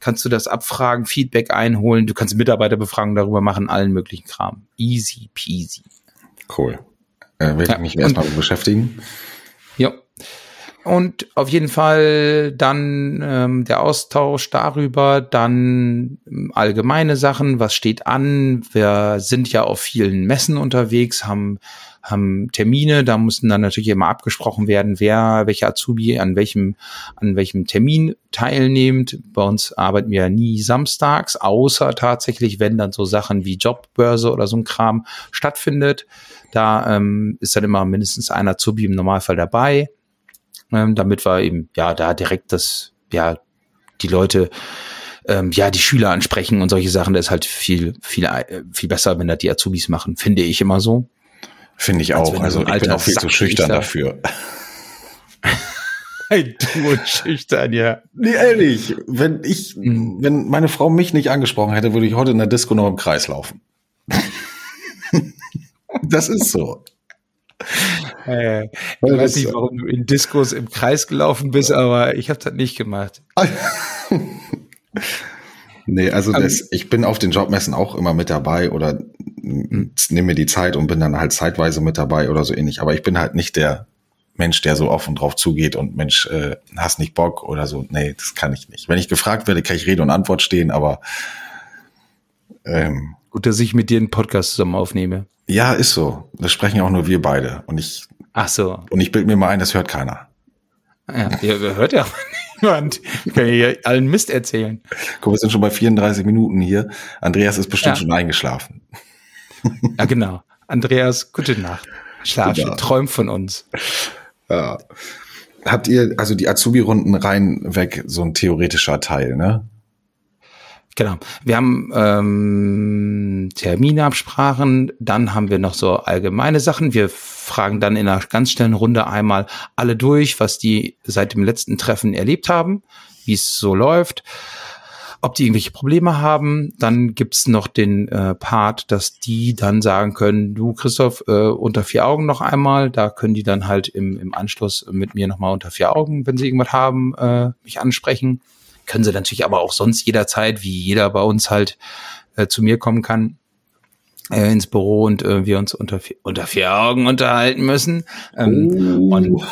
kannst du das abfragen, Feedback einholen, du kannst Mitarbeiterbefragungen darüber machen, allen möglichen Kram. Easy peasy. Cool. Äh, werde Ja, ich mich und- erstmal beschäftigen. Ja. und auf jeden Fall dann ähm, der Austausch darüber, dann ähm, allgemeine Sachen, was steht an. Wir sind ja auf vielen Messen unterwegs, haben haben Termine, da mussten dann natürlich immer abgesprochen werden, wer, welcher Azubi an welchem, an welchem Termin teilnimmt. Bei uns arbeiten wir nie samstags, außer tatsächlich, wenn dann so Sachen wie Jobbörse oder so ein Kram stattfindet. Da ähm, ist dann immer mindestens ein Azubi im Normalfall dabei ähm, damit wir eben ja da direkt das, ja, die Leute, ähm, ja, die Schüler ansprechen und solche Sachen. Das ist halt viel, viel, äh, viel besser, wenn das die Azubis machen, finde ich immer so. Finde ich auch. Also ich bin auch viel Sack zu schüchtern dafür. Hey, du und schüchtern, ja. Nee, ehrlich. Wenn ich, mhm. wenn meine Frau mich nicht angesprochen hätte, würde ich heute in der Disco noch im Kreis laufen. das ist so. Äh, ich weiß nicht, warum du in Diskos im Kreis gelaufen bist, aber ich habe das nicht gemacht. nee, also das, ich bin auf den Jobmessen auch immer mit dabei oder. Nehme mir die Zeit und bin dann halt zeitweise mit dabei oder so ähnlich. Aber ich bin halt nicht der Mensch, der so offen drauf zugeht und Mensch, äh, hast nicht Bock oder so. Nee, das kann ich nicht. Wenn ich gefragt werde, kann ich Rede und Antwort stehen, aber ähm, Gut, dass ich mit dir einen Podcast zusammen aufnehme. Ja, ist so. Das sprechen ja auch nur wir beide. Und ich. Ach so. Und ich bild mir mal ein, das hört keiner. Ja, ja hört ja niemand. Ich kann ja allen Mist erzählen. Guck, wir sind schon bei 34 Minuten hier. Andreas ist bestimmt ja. schon eingeschlafen. Ja, genau. Andreas, gute Nacht. Schlaf, genau. träum von uns. Ja. Habt ihr, also die Azubi-Runden rein weg, so ein theoretischer Teil, ne? Genau. Wir haben ähm, Terminabsprachen, dann haben wir noch so allgemeine Sachen. Wir fragen dann in einer ganz schnellen Runde einmal alle durch, was die seit dem letzten Treffen erlebt haben, wie es so läuft, ob die irgendwelche Probleme haben. Dann gibt's noch den äh, Part, dass die dann sagen können, du Christoph, äh, unter vier Augen noch einmal. Da können die dann halt im, im Anschluss mit mir nochmal unter vier Augen, wenn sie irgendwas haben, äh, mich ansprechen können sie natürlich aber auch sonst jederzeit, wie jeder bei uns halt äh, zu mir kommen kann äh, ins Büro und äh, wir uns unter vier, unter vier Augen unterhalten müssen. Ähm, oh. und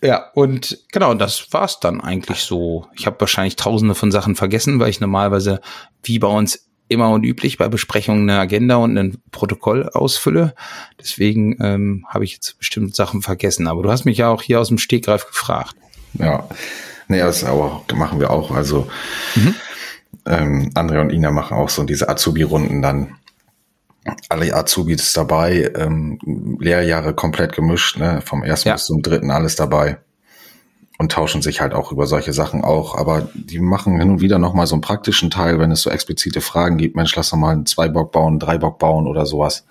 ja, und genau, das war's dann eigentlich so. Ich habe wahrscheinlich tausende von Sachen vergessen, weil ich normalerweise, wie bei uns immer und üblich, bei Besprechungen eine Agenda und ein Protokoll ausfülle. Deswegen ähm, habe ich jetzt bestimmt Sachen vergessen. Aber du hast mich ja auch hier aus dem Stegreif gefragt. Ja, nee, das aber machen wir auch. Also mhm. ähm, Andrea und Ina machen auch so diese Azubi-Runden dann. Alle Azubis dabei, ähm, Lehrjahre komplett gemischt, ne? vom ersten ja. bis zum dritten alles dabei und tauschen sich halt auch über solche Sachen auch. Aber die machen hin und wieder noch mal so einen praktischen Teil, wenn es so explizite Fragen gibt. Mensch, lass doch mal einen Zweibock bauen, einen Dreibock bauen oder sowas.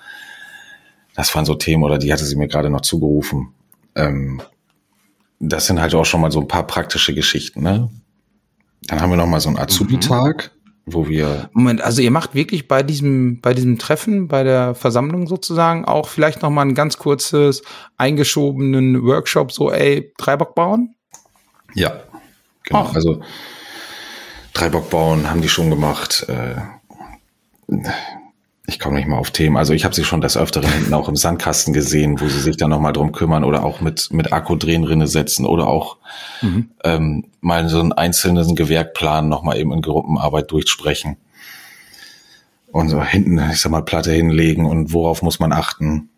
Das waren so Themen oder die hatte sie mir gerade noch zugerufen. Ähm, das sind halt auch schon mal so ein paar praktische Geschichten, ne? Dann haben wir noch mal so einen Azubi-Tag, mhm. Wo wir. Moment, also ihr macht wirklich bei diesem, bei diesem Treffen, bei der Versammlung sozusagen auch vielleicht noch mal ein ganz kurzes eingeschobenen Workshop, so, ey, Dreibock bauen? Ja, genau. Ach. Also Dreibock bauen haben die schon gemacht. Äh, ich komme nicht mal auf Themen. Also ich habe sie schon des Öfteren hinten auch im Sandkasten gesehen, wo sie sich dann nochmal drum kümmern oder auch mit, mit Akkudrehenrinne setzen oder auch mhm. ähm, mal so einen einzelnen Gewerkplan nochmal eben in Gruppenarbeit durchsprechen. Und so hinten, ich sag mal, Platte hinlegen und worauf muss man achten.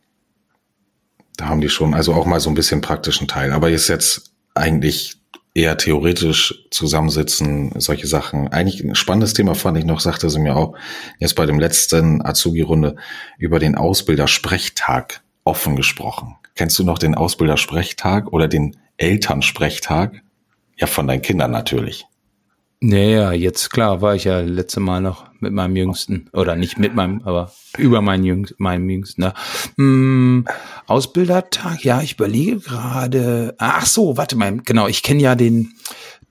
Da haben die schon, also auch mal so ein bisschen praktischen Teil. Aber ist jetzt eigentlich eher theoretisch zusammensitzen, solche Sachen. Eigentlich ein spannendes Thema fand ich noch, sagte sie mir auch, jetzt bei dem letzten Azubi-Runde über den Ausbildersprechtag offen gesprochen. Kennst du noch den Ausbildersprechtag oder den Elternsprechtag? Ja, von deinen Kindern natürlich. Naja, jetzt klar, war ich ja letzte Mal noch mit meinem Jüngsten, oder nicht mit meinem, aber über meinen Jüngsten, meinem Jüngsten. Ne? Hm, Ausbildertag, ja, ich überlege gerade. Ach so, warte mal, genau, ich kenne ja den,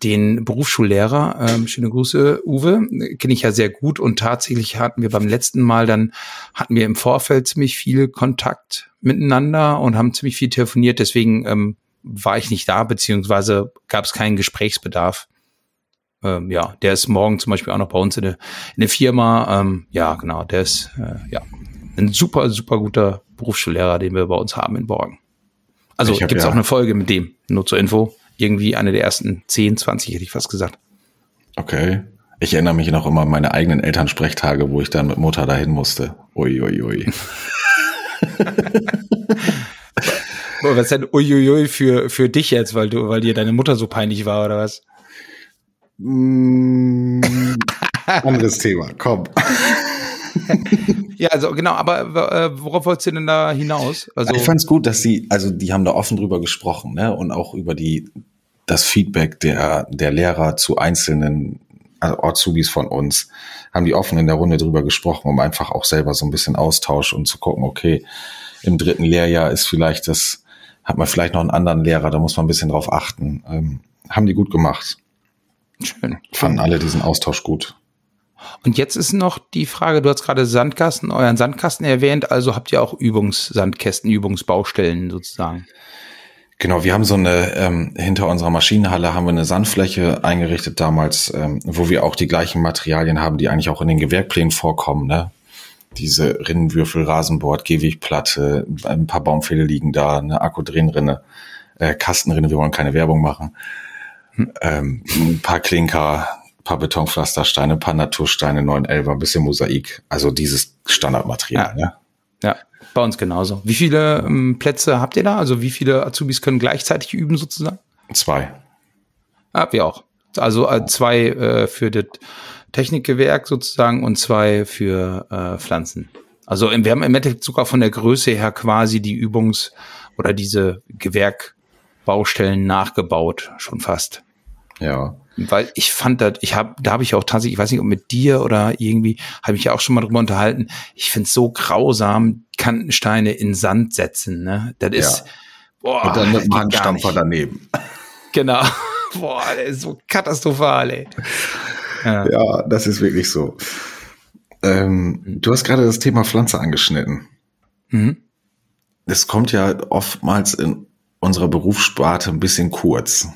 den Berufsschullehrer, ähm, schöne Grüße, Uwe, kenne ich ja sehr gut und tatsächlich hatten wir beim letzten Mal dann, hatten wir im Vorfeld ziemlich viel Kontakt miteinander und haben ziemlich viel telefoniert, deswegen ähm, war ich nicht da, beziehungsweise gab es keinen Gesprächsbedarf ähm, ja, der ist morgen zum Beispiel auch noch bei uns in der, in der Firma. Ähm, ja, genau, der ist äh, ja ein super, super guter Berufsschullehrer, den wir bei uns haben in Borgen. Also hab gibt's ja- auch eine Folge mit dem, nur zur Info. Irgendwie eine der ersten 10, 20 hätte ich fast gesagt. Okay. Ich erinnere mich noch immer an meine eigenen Elternsprechtage, wo ich dann mit Mutter dahin musste. Ui, ui, ui. Was denn uiuiui für, für dich jetzt, weil du, weil dir deine Mutter so peinlich war oder was? Mm, Anderes Thema, komm. Ja, also genau, aber äh, worauf wolltest du denn da hinaus? Also ich fand's gut, dass sie, also die haben da offen drüber gesprochen, ne? Und auch über die das Feedback der der Lehrer zu einzelnen also Azubis von uns, haben die offen in der Runde drüber gesprochen, um einfach auch selber so ein bisschen Austausch und zu gucken, okay, im dritten Lehrjahr ist vielleicht das, hat man vielleicht noch einen anderen Lehrer, da muss man ein bisschen drauf achten. Ähm, haben die gut gemacht. Schön. Fanden alle diesen Austausch gut. Und jetzt ist noch die Frage, du hast gerade Sandkasten, euren Sandkasten erwähnt, also habt ihr auch Übungssandkästen, Übungsbaustellen sozusagen. Genau, wir haben so eine, ähm, hinter unserer Maschinenhalle haben wir eine Sandfläche eingerichtet damals, ähm, wo wir auch die gleichen Materialien haben, die eigentlich auch in den Gewerkplänen vorkommen, ne? Diese Rinnenwürfel, Rasenboard, Gehwegplatte, ein paar Baumfälle liegen da, eine Akkudrehenrinne, äh, Kastenrinne, wir wollen keine Werbung machen, ähm, ein paar Klinker, ein paar Betonpflastersteine, ein paar Natursteine, 911, ein bisschen Mosaik, also dieses Standardmaterial, ne? Ja, bei uns genauso. Wie viele ähm, Plätze habt ihr da? Also wie viele Azubis können gleichzeitig üben sozusagen? Zwei. Ah, wir auch. Also äh, zwei äh, für das Technikgewerk sozusagen und zwei für äh, Pflanzen. Also wir haben im Endeffekt sogar von der Größe her quasi die Übungs- oder diese Gewerkbaustellen nachgebaut, schon fast. Ja. Weil ich fand das, ich habe, da habe ich auch tatsächlich, ich weiß nicht, ob mit dir oder irgendwie, habe ich ja auch schon mal drüber unterhalten. Ich finde es so grausam, Kantensteine in Sand setzen. Ne? Das ist, boah, Und dann mit dem Handstampfer daneben. Genau. Boah, der ist so katastrophal, ey. Ja. Ja, das ist wirklich so. Ähm, du hast gerade das Thema Pflanze angeschnitten. Mhm. Das kommt ja oftmals in unserer Berufssparte ein bisschen kurz.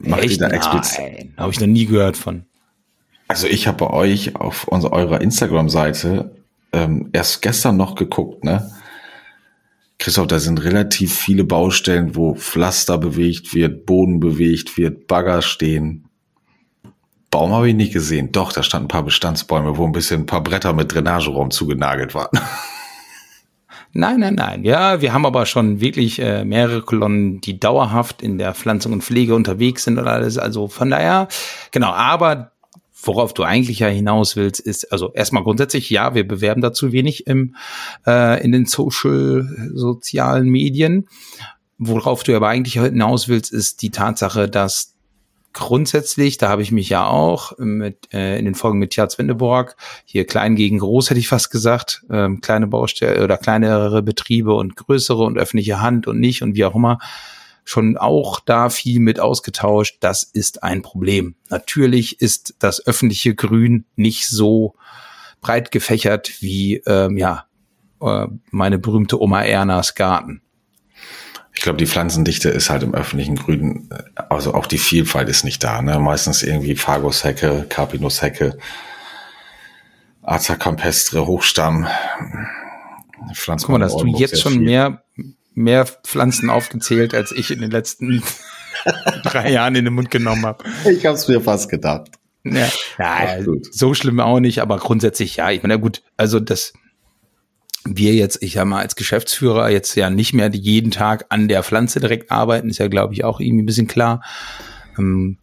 Macht ihr Echt? da explizit? Nein, habe ich noch nie gehört von. Also ich habe bei euch auf unserer eurer Instagram-Seite ähm, erst gestern noch geguckt, ne? Christoph, da sind relativ viele Baustellen, wo Pflaster bewegt wird, Boden bewegt wird, Bagger stehen. Baum habe ich nicht gesehen. Doch, da standen ein paar Bestandsbäume, wo ein bisschen ein paar Bretter mit Drainageraum zugenagelt waren. Nein, nein, nein. Ja, wir haben aber schon wirklich äh, mehrere Kolonnen, die dauerhaft in der Pflanzung und Pflege unterwegs sind und alles. Also von daher, genau, aber worauf du eigentlich ja hinaus willst, ist, also erstmal grundsätzlich, ja, wir bewerben dazu wenig im, äh, in den Social, sozialen Medien. Worauf du aber eigentlich hinaus willst, ist die Tatsache, dass grundsätzlich, da habe ich mich ja auch mit äh, in den Folgen mit Tjaz Windeborg, hier klein gegen groß hätte ich fast gesagt, ähm, kleine Baustelle oder kleinere Betriebe und größere und öffentliche Hand und nicht und wie auch immer, schon auch da viel mit ausgetauscht. Das ist ein Problem. Natürlich ist das öffentliche Grün nicht so breit gefächert wie ähm, ja äh, meine berühmte Oma Ernas Garten. Ich glaube, die Pflanzendichte ist halt im öffentlichen Grün, also auch die Vielfalt ist nicht da. Ne? Meistens irgendwie Fagushecke, Carpinushecke, Aza campestre, Hochstamm. Pflanzen Guck mal, hast du jetzt schon mehr, mehr Pflanzen aufgezählt, als ich in den letzten drei Jahren in den Mund genommen habe. Ich habe es mir fast gedacht. Ja, Ach, ja gut. so schlimm auch nicht, aber grundsätzlich ja. Ich meine, ja gut, also das wir jetzt, ich sag mal, als Geschäftsführer jetzt ja nicht mehr jeden Tag an der Pflanze direkt arbeiten, ist ja, glaube ich, auch irgendwie ein bisschen klar. Ähm,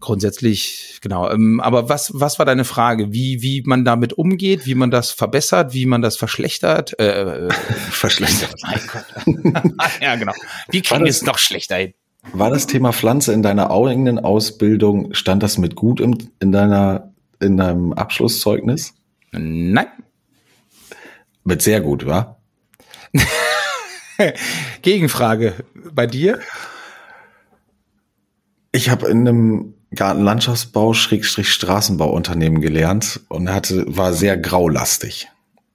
grundsätzlich, genau. Ähm, aber was, was war deine Frage? Wie, wie man damit umgeht, wie man das verbessert, wie man das verschlechtert? Äh, äh, Verschlechtert. mein Gott. ja, genau. Wie kriegen wir es noch schlechter hin? War das Thema Pflanze in deiner eigenen Ausbildung, stand das mit gut im, in deiner, in deinem Abschlusszeugnis? Nein. Mit sehr gut, wa? Gegenfrage bei dir? Ich habe in einem Gartenlandschaftsbau Schrägstrich Straßenbauunternehmen gelernt und hatte, war sehr graulastig.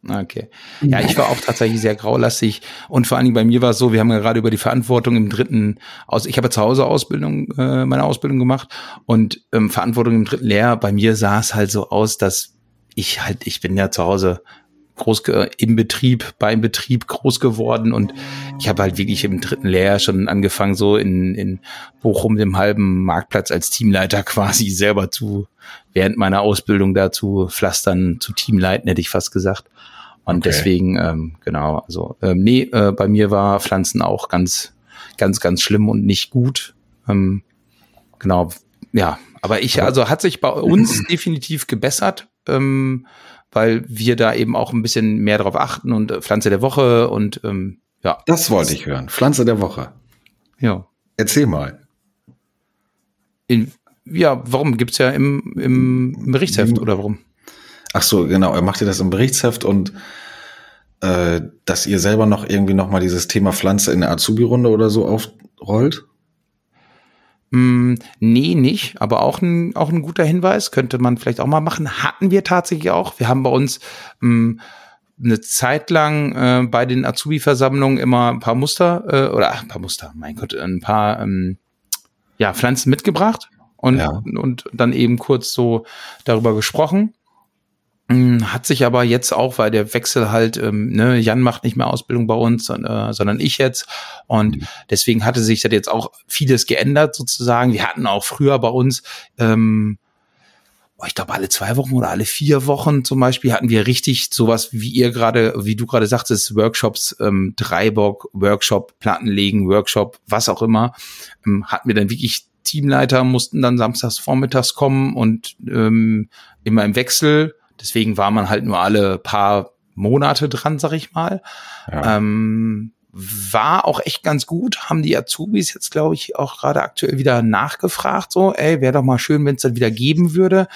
Okay. Ja, ich war auch tatsächlich sehr graulastig und vor allen Dingen bei mir war es so, wir haben ja gerade über die Verantwortung im dritten aus, ich habe zu Hause Ausbildung, äh, meine Ausbildung gemacht und ähm, Verantwortung im dritten Lehrjahr, bei mir sah es halt so aus, dass ich halt, ich bin ja zu Hause groß im Betrieb, beim Betrieb groß geworden und ich habe halt wirklich im dritten Lehrjahr schon angefangen, so in, in Bochum, dem halben Marktplatz als Teamleiter quasi selber zu, während meiner Ausbildung dazu pflastern, zu Teamleiten, hätte ich fast gesagt. Und okay. deswegen, ähm, genau, also, ähm, nee, äh, bei mir war Pflanzen auch ganz, ganz, ganz schlimm und nicht gut. Ähm, genau, ja, aber ich, also hat sich bei uns definitiv gebessert. Ähm, weil wir da eben auch ein bisschen mehr darauf achten und äh, Pflanze der Woche und ähm, ja. Das wollte ich hören. Pflanze der Woche. Ja. Erzähl mal. In, ja, warum gibt's ja im, im Berichtsheft oder warum? Ach so, genau. Er macht ihr das im Berichtsheft und äh, dass ihr selber noch irgendwie noch mal dieses Thema Pflanze in der Azubi-Runde oder so aufrollt? Mm, nee, nicht, aber auch ein, auch ein guter Hinweis, könnte man vielleicht auch mal machen. Hatten wir tatsächlich auch. Wir haben bei uns ähm, eine Zeit lang äh, bei den Azubi-Versammlungen immer ein paar Muster, äh, oder ach, ein paar Muster, mein Gott, ein paar ähm, ja, Pflanzen mitgebracht und, ja. und dann eben kurz so darüber gesprochen. Hm, hat sich aber jetzt auch, weil der Wechsel halt, ähm, ne, Jan macht nicht mehr Ausbildung bei uns, sondern, äh, sondern ich jetzt. Und mhm. deswegen hatte sich das jetzt auch vieles geändert sozusagen. Wir hatten auch früher bei uns, ähm, ich glaube, alle zwei Wochen oder alle vier Wochen zum Beispiel hatten wir richtig sowas, wie ihr gerade, wie du gerade sagtest, Workshops, ähm, Dreibock, Workshop, Plattenlegen, Workshop, was auch immer, ähm, hatten wir dann wirklich Teamleiter, mussten dann samstags vormittags kommen und ähm, immer im Wechsel Deswegen war man halt nur alle paar Monate dran, sag ich mal. Ja. Ähm, war auch echt ganz gut, haben die Azubis jetzt, glaube ich, auch gerade aktuell wieder nachgefragt, so, ey, wäre doch mal schön, wenn es dann wieder geben würde.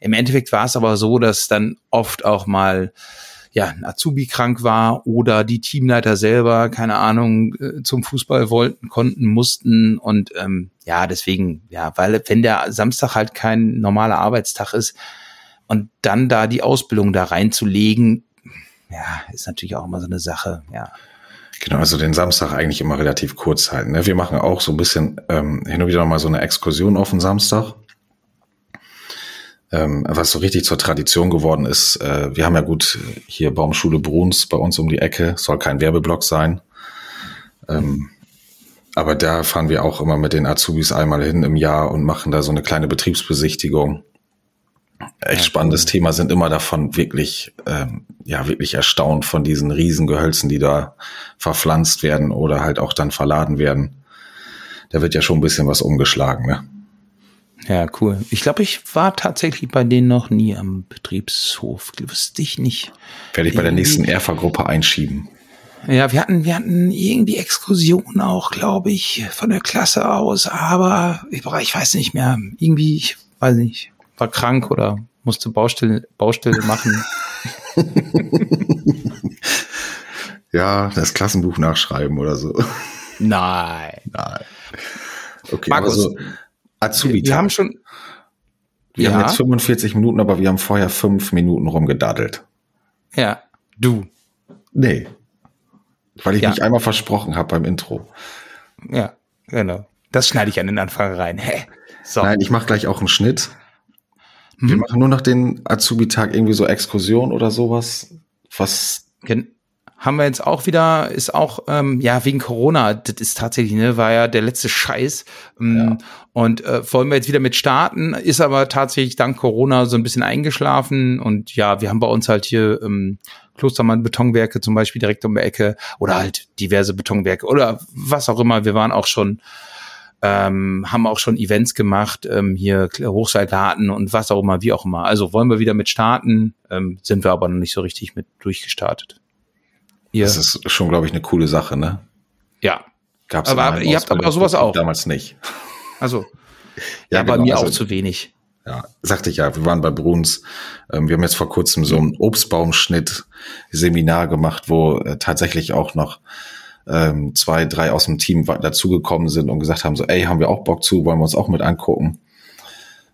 Im Endeffekt war es aber so, dass dann oft auch mal ja, ein Azubi krank war oder die Teamleiter selber, keine Ahnung, äh, zum Fußball wollten, konnten, mussten und ähm, ja, deswegen, ja, weil wenn der Samstag halt kein normaler Arbeitstag ist, und dann da die Ausbildung da reinzulegen, ja, ist natürlich auch immer so eine Sache, ja. Genau, also den Samstag eigentlich immer relativ kurz halten. Ne? Wir machen auch so ein bisschen ähm, hin und wieder mal so eine Exkursion auf den Samstag. Ähm, was so richtig zur Tradition geworden ist, äh, wir haben ja gut hier Baumschule Bruns bei uns um die Ecke, soll kein Werbeblock sein. Ähm, aber da fahren wir auch immer mit den Azubis einmal hin im Jahr und machen da so eine kleine Betriebsbesichtigung echt spannendes Thema, sind immer davon wirklich, ähm, ja, wirklich erstaunt von diesen Riesengehölzen, die da verpflanzt werden oder halt auch dann verladen werden. Da wird ja schon ein bisschen was umgeschlagen, ne? Ja, cool. Ich glaube, ich war tatsächlich bei denen noch nie am Betriebshof. Wüsste ich nicht. Werde ich bei der nächsten Erfa-Gruppe einschieben. Ja, wir hatten, wir hatten irgendwie Exkursionen auch, glaube ich, von der Klasse aus, aber ich, ich weiß nicht mehr. Irgendwie, ich weiß nicht war krank oder musste Baustelle, Baustelle machen. ja, das Klassenbuch nachschreiben oder so. Nein. Nein. Okay, Markus, also Azubi. Wir haben schon. Wir ja. haben jetzt 45 Minuten, aber wir haben vorher fünf Minuten rumgedaddelt. Ja, du. Nee. Weil ich ja. mich einmal versprochen habe beim Intro. Ja, genau. Das schneide ich an den Anfang rein. Hä? So. Nein, ich mache gleich auch einen Schnitt. Wir mhm. machen nur noch den Azubi-Tag irgendwie so Exkursion oder sowas. Was? Gen haben wir jetzt auch wieder, ist auch, ähm, ja, wegen Corona, das ist tatsächlich, ne, war ja der letzte Scheiß. Ähm, ja. Und äh, wollen wir jetzt wieder mit starten, ist aber tatsächlich dank Corona so ein bisschen eingeschlafen. Und ja, wir haben bei uns halt hier ähm, Klostermann Betonwerke zum Beispiel direkt um die Ecke oder halt diverse Betonwerke oder was auch immer. Wir waren auch schon ähm, haben auch schon Events gemacht, ähm, hier Hochseilgarten und was auch immer, wie auch immer. Also wollen wir wieder mit starten, ähm, sind wir aber noch nicht so richtig mit durchgestartet. Ihr, das ist schon, glaube ich, eine coole Sache, ne? Ja. Gab's aber, aber ihr habt aber sowas auch. Damals nicht. Also. ja, ja genau, bei mir also, auch zu wenig. Ja, sagte ich ja, wir waren bei Bruns. Ähm, wir haben jetzt vor kurzem so ein Obstbaumschnitt-Seminar gemacht, wo äh, tatsächlich auch noch ähm, zwei, drei aus dem Team dazugekommen sind und gesagt haben, so, ey, haben wir auch Bock zu, wollen wir uns auch mit angucken.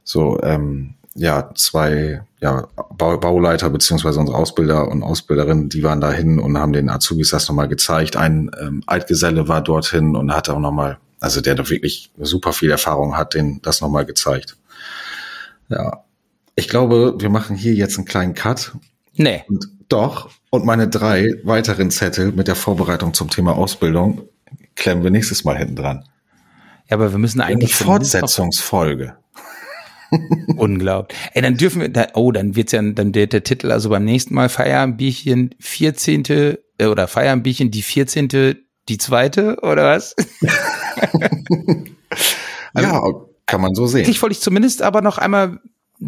So, ähm, ja, zwei ja, Bauleiter beziehungsweise unsere Ausbilder und Ausbilderinnen, die waren dahin und haben den Azubis das nochmal gezeigt. Ein ähm, Altgeselle war dorthin und hat auch nochmal, also der da wirklich super viel Erfahrung hat, den das nochmal gezeigt. Ja, ich glaube, wir machen hier jetzt einen kleinen Cut. Nee. Und Doch. Und meine drei weiteren Zettel mit der Vorbereitung zum Thema Ausbildung klemmen wir nächstes Mal hinten dran. Ja, aber wir müssen eigentlich. Eine Fortsetzungsfolge. Unglaublich. Ey, dann dürfen wir, da, oh, dann wird's ja, dann der, der Titel, also beim nächsten Mal Feierbierchen 14. Äh, oder Feierbierchen die 14. die zweite, oder was? ja, kann man so sehen. Ich wollte ich zumindest aber noch einmal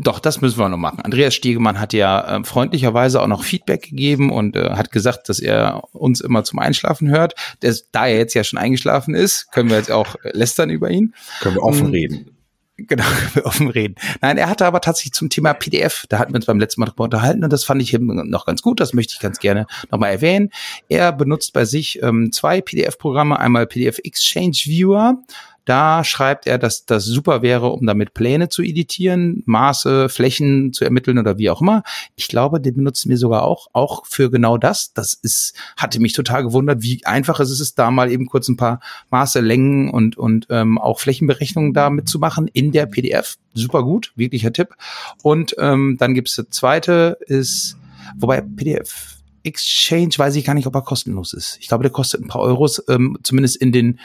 doch, das müssen wir noch machen. Andreas Stiegemann hat ja äh, freundlicherweise auch noch Feedback gegeben und äh, hat gesagt, dass er uns immer zum Einschlafen hört. Das, da er jetzt ja schon eingeschlafen ist, können wir jetzt auch lästern über ihn. Können wir offen um, reden. Genau, wir offen reden. Nein, er hatte aber tatsächlich zum Thema PDF, da hatten wir uns beim letzten Mal drüber unterhalten und das fand ich noch ganz gut, das möchte ich ganz gerne nochmal erwähnen. Er benutzt bei sich ähm, zwei PDF-Programme, einmal PDF Exchange Viewer da schreibt er, dass das super wäre, um damit Pläne zu editieren, Maße, Flächen zu ermitteln oder wie auch immer. Ich glaube, den benutzen wir sogar auch, auch für genau das. Das ist, hatte mich total gewundert, wie einfach es ist, da mal eben kurz ein paar Maße, Längen und, und ähm, auch Flächenberechnungen da mitzumachen in der PDF. Super gut, wirklicher Tipp. Und ähm, dann gibt's das zweite, ist, wobei PDF Exchange weiß ich gar nicht, ob er kostenlos ist. Ich glaube, der kostet ein paar Euros, ähm, zumindest in den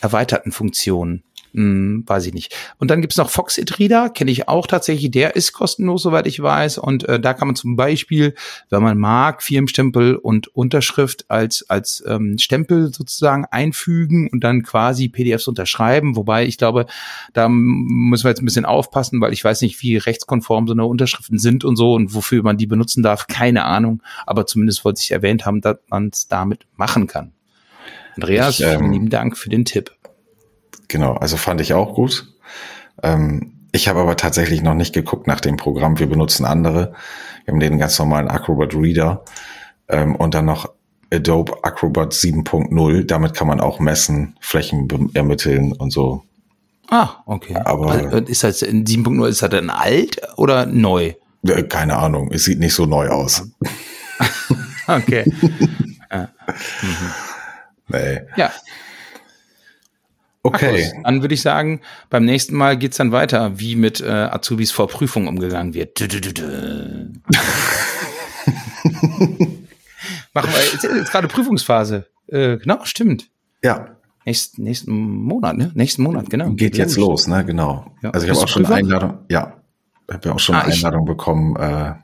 erweiterten Funktionen. Hm, weiß ich nicht. Und dann gibt's noch Foxit Reader, kenne ich auch tatsächlich. Der ist kostenlos, soweit ich weiß. Und äh, da kann man zum Beispiel, wenn man mag, Firmenstempel und Unterschrift als als ähm, Stempel sozusagen einfügen und dann quasi PDFs unterschreiben. Wobei ich glaube, da müssen wir jetzt ein bisschen aufpassen, weil ich weiß nicht, wie rechtskonform so eine Unterschriften sind und so und wofür man die benutzen darf. Keine Ahnung. Aber zumindest wollte ich erwähnt haben, dass man es damit machen kann. Andreas, ich, ähm, lieben Dank für den Tipp. Genau, also fand ich auch gut. Ähm, ich habe aber tatsächlich noch nicht geguckt nach dem Programm. Wir benutzen andere. Wir haben den ganz normalen Acrobat Reader ähm, und dann noch Adobe Acrobat 7.0. Damit kann man auch messen, Flächen ermitteln und so. Ah, okay. Aber also, ist das in 7.0 ist das denn alt oder neu? Äh, keine Ahnung. Es sieht nicht so neu aus. okay. ja. Mhm. Nee. Ja. Okay. Markus, dann würde ich sagen, beim nächsten Mal geht's dann weiter, wie mit äh, Azubis vor Prüfung umgegangen wird. Machen wir jetzt, jetzt gerade Prüfungsphase. Äh, genau, stimmt. Ja. Nächsten, nächsten Monat, ne? Nächsten Monat, genau. Geht jetzt los, ne? Genau. Ja. Also ich habe auch schon eine Einladung, ja, habe ja auch schon ah, eine Einladung bekommen, äh,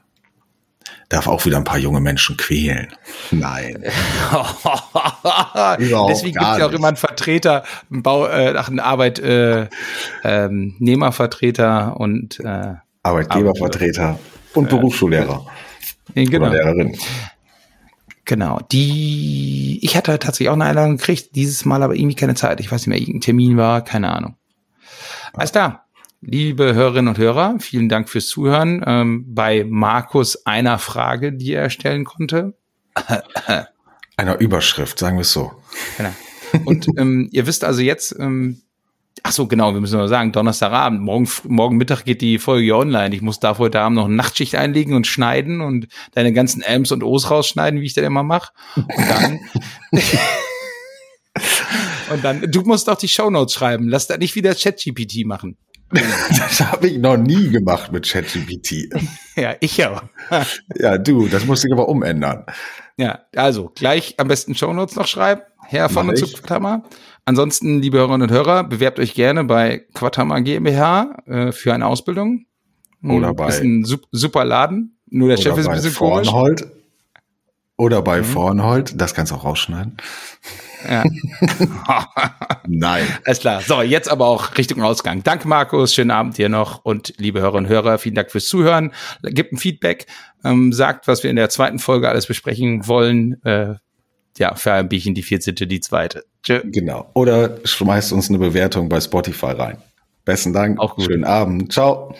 darf auch wieder ein paar junge Menschen quälen. Nein. Deswegen gibt es ja auch immer einen Vertreter, einen Bau, äh, ach, einen Arbeitnehmervertreter ähm, und äh, Arbeitgebervertreter und Berufsschullehrer. Genau. Oder Lehrerin. Genau. Die, ich hatte tatsächlich auch eine Einladung gekriegt, dieses Mal aber irgendwie keine Zeit. Ich weiß nicht mehr, irgendein Termin war, keine Ahnung. Alles klar. Liebe Hörerinnen und Hörer, vielen Dank fürs Zuhören. Ähm, bei Markus einer Frage, die er stellen konnte. Einer Überschrift, sagen wir es so. Genau. Und ähm, ihr wisst also jetzt, ähm, ach so, genau, wir müssen nur sagen, Donnerstagabend, morgen, morgen Mittag geht die Folge online. Ich muss da heute Abend noch eine Nachtschicht einlegen und schneiden und deine ganzen Ms und Os rausschneiden, wie ich das immer mache. Und dann... und dann, du musst auch die Shownotes schreiben. Lass da nicht wieder ChatGPT machen. Das habe ich noch nie gemacht mit ChatGPT. Ja, ich aber. Ja, du, das musste ich aber umändern. Ja, also gleich am besten Shownotes noch schreiben. Herr von und zu Quatama. Ansonsten, liebe Hörerinnen und Hörer, bewerbt euch gerne bei Quatama GmbH äh, für eine Ausbildung. Hm, oder bei. Ist ein super Laden. Nur der Chef ist ein bisschen komisch. Oder bei mhm. Vornhold. Das kannst du auch rausschneiden. Ja. Nein. Alles klar. So, jetzt aber auch Richtung Ausgang. Danke, Markus. Schönen Abend dir noch. Und liebe Hörerinnen und Hörer, vielen Dank fürs Zuhören. Gebt ein Feedback. Ähm, sagt, was wir in der zweiten Folge alles besprechen wollen. Äh, ja, für ein Bierchen die 14., die zweite. Tschö. Genau. Oder schmeißt uns eine Bewertung bei Spotify rein. Besten Dank. Auch gut. Schönen Abend. Ciao.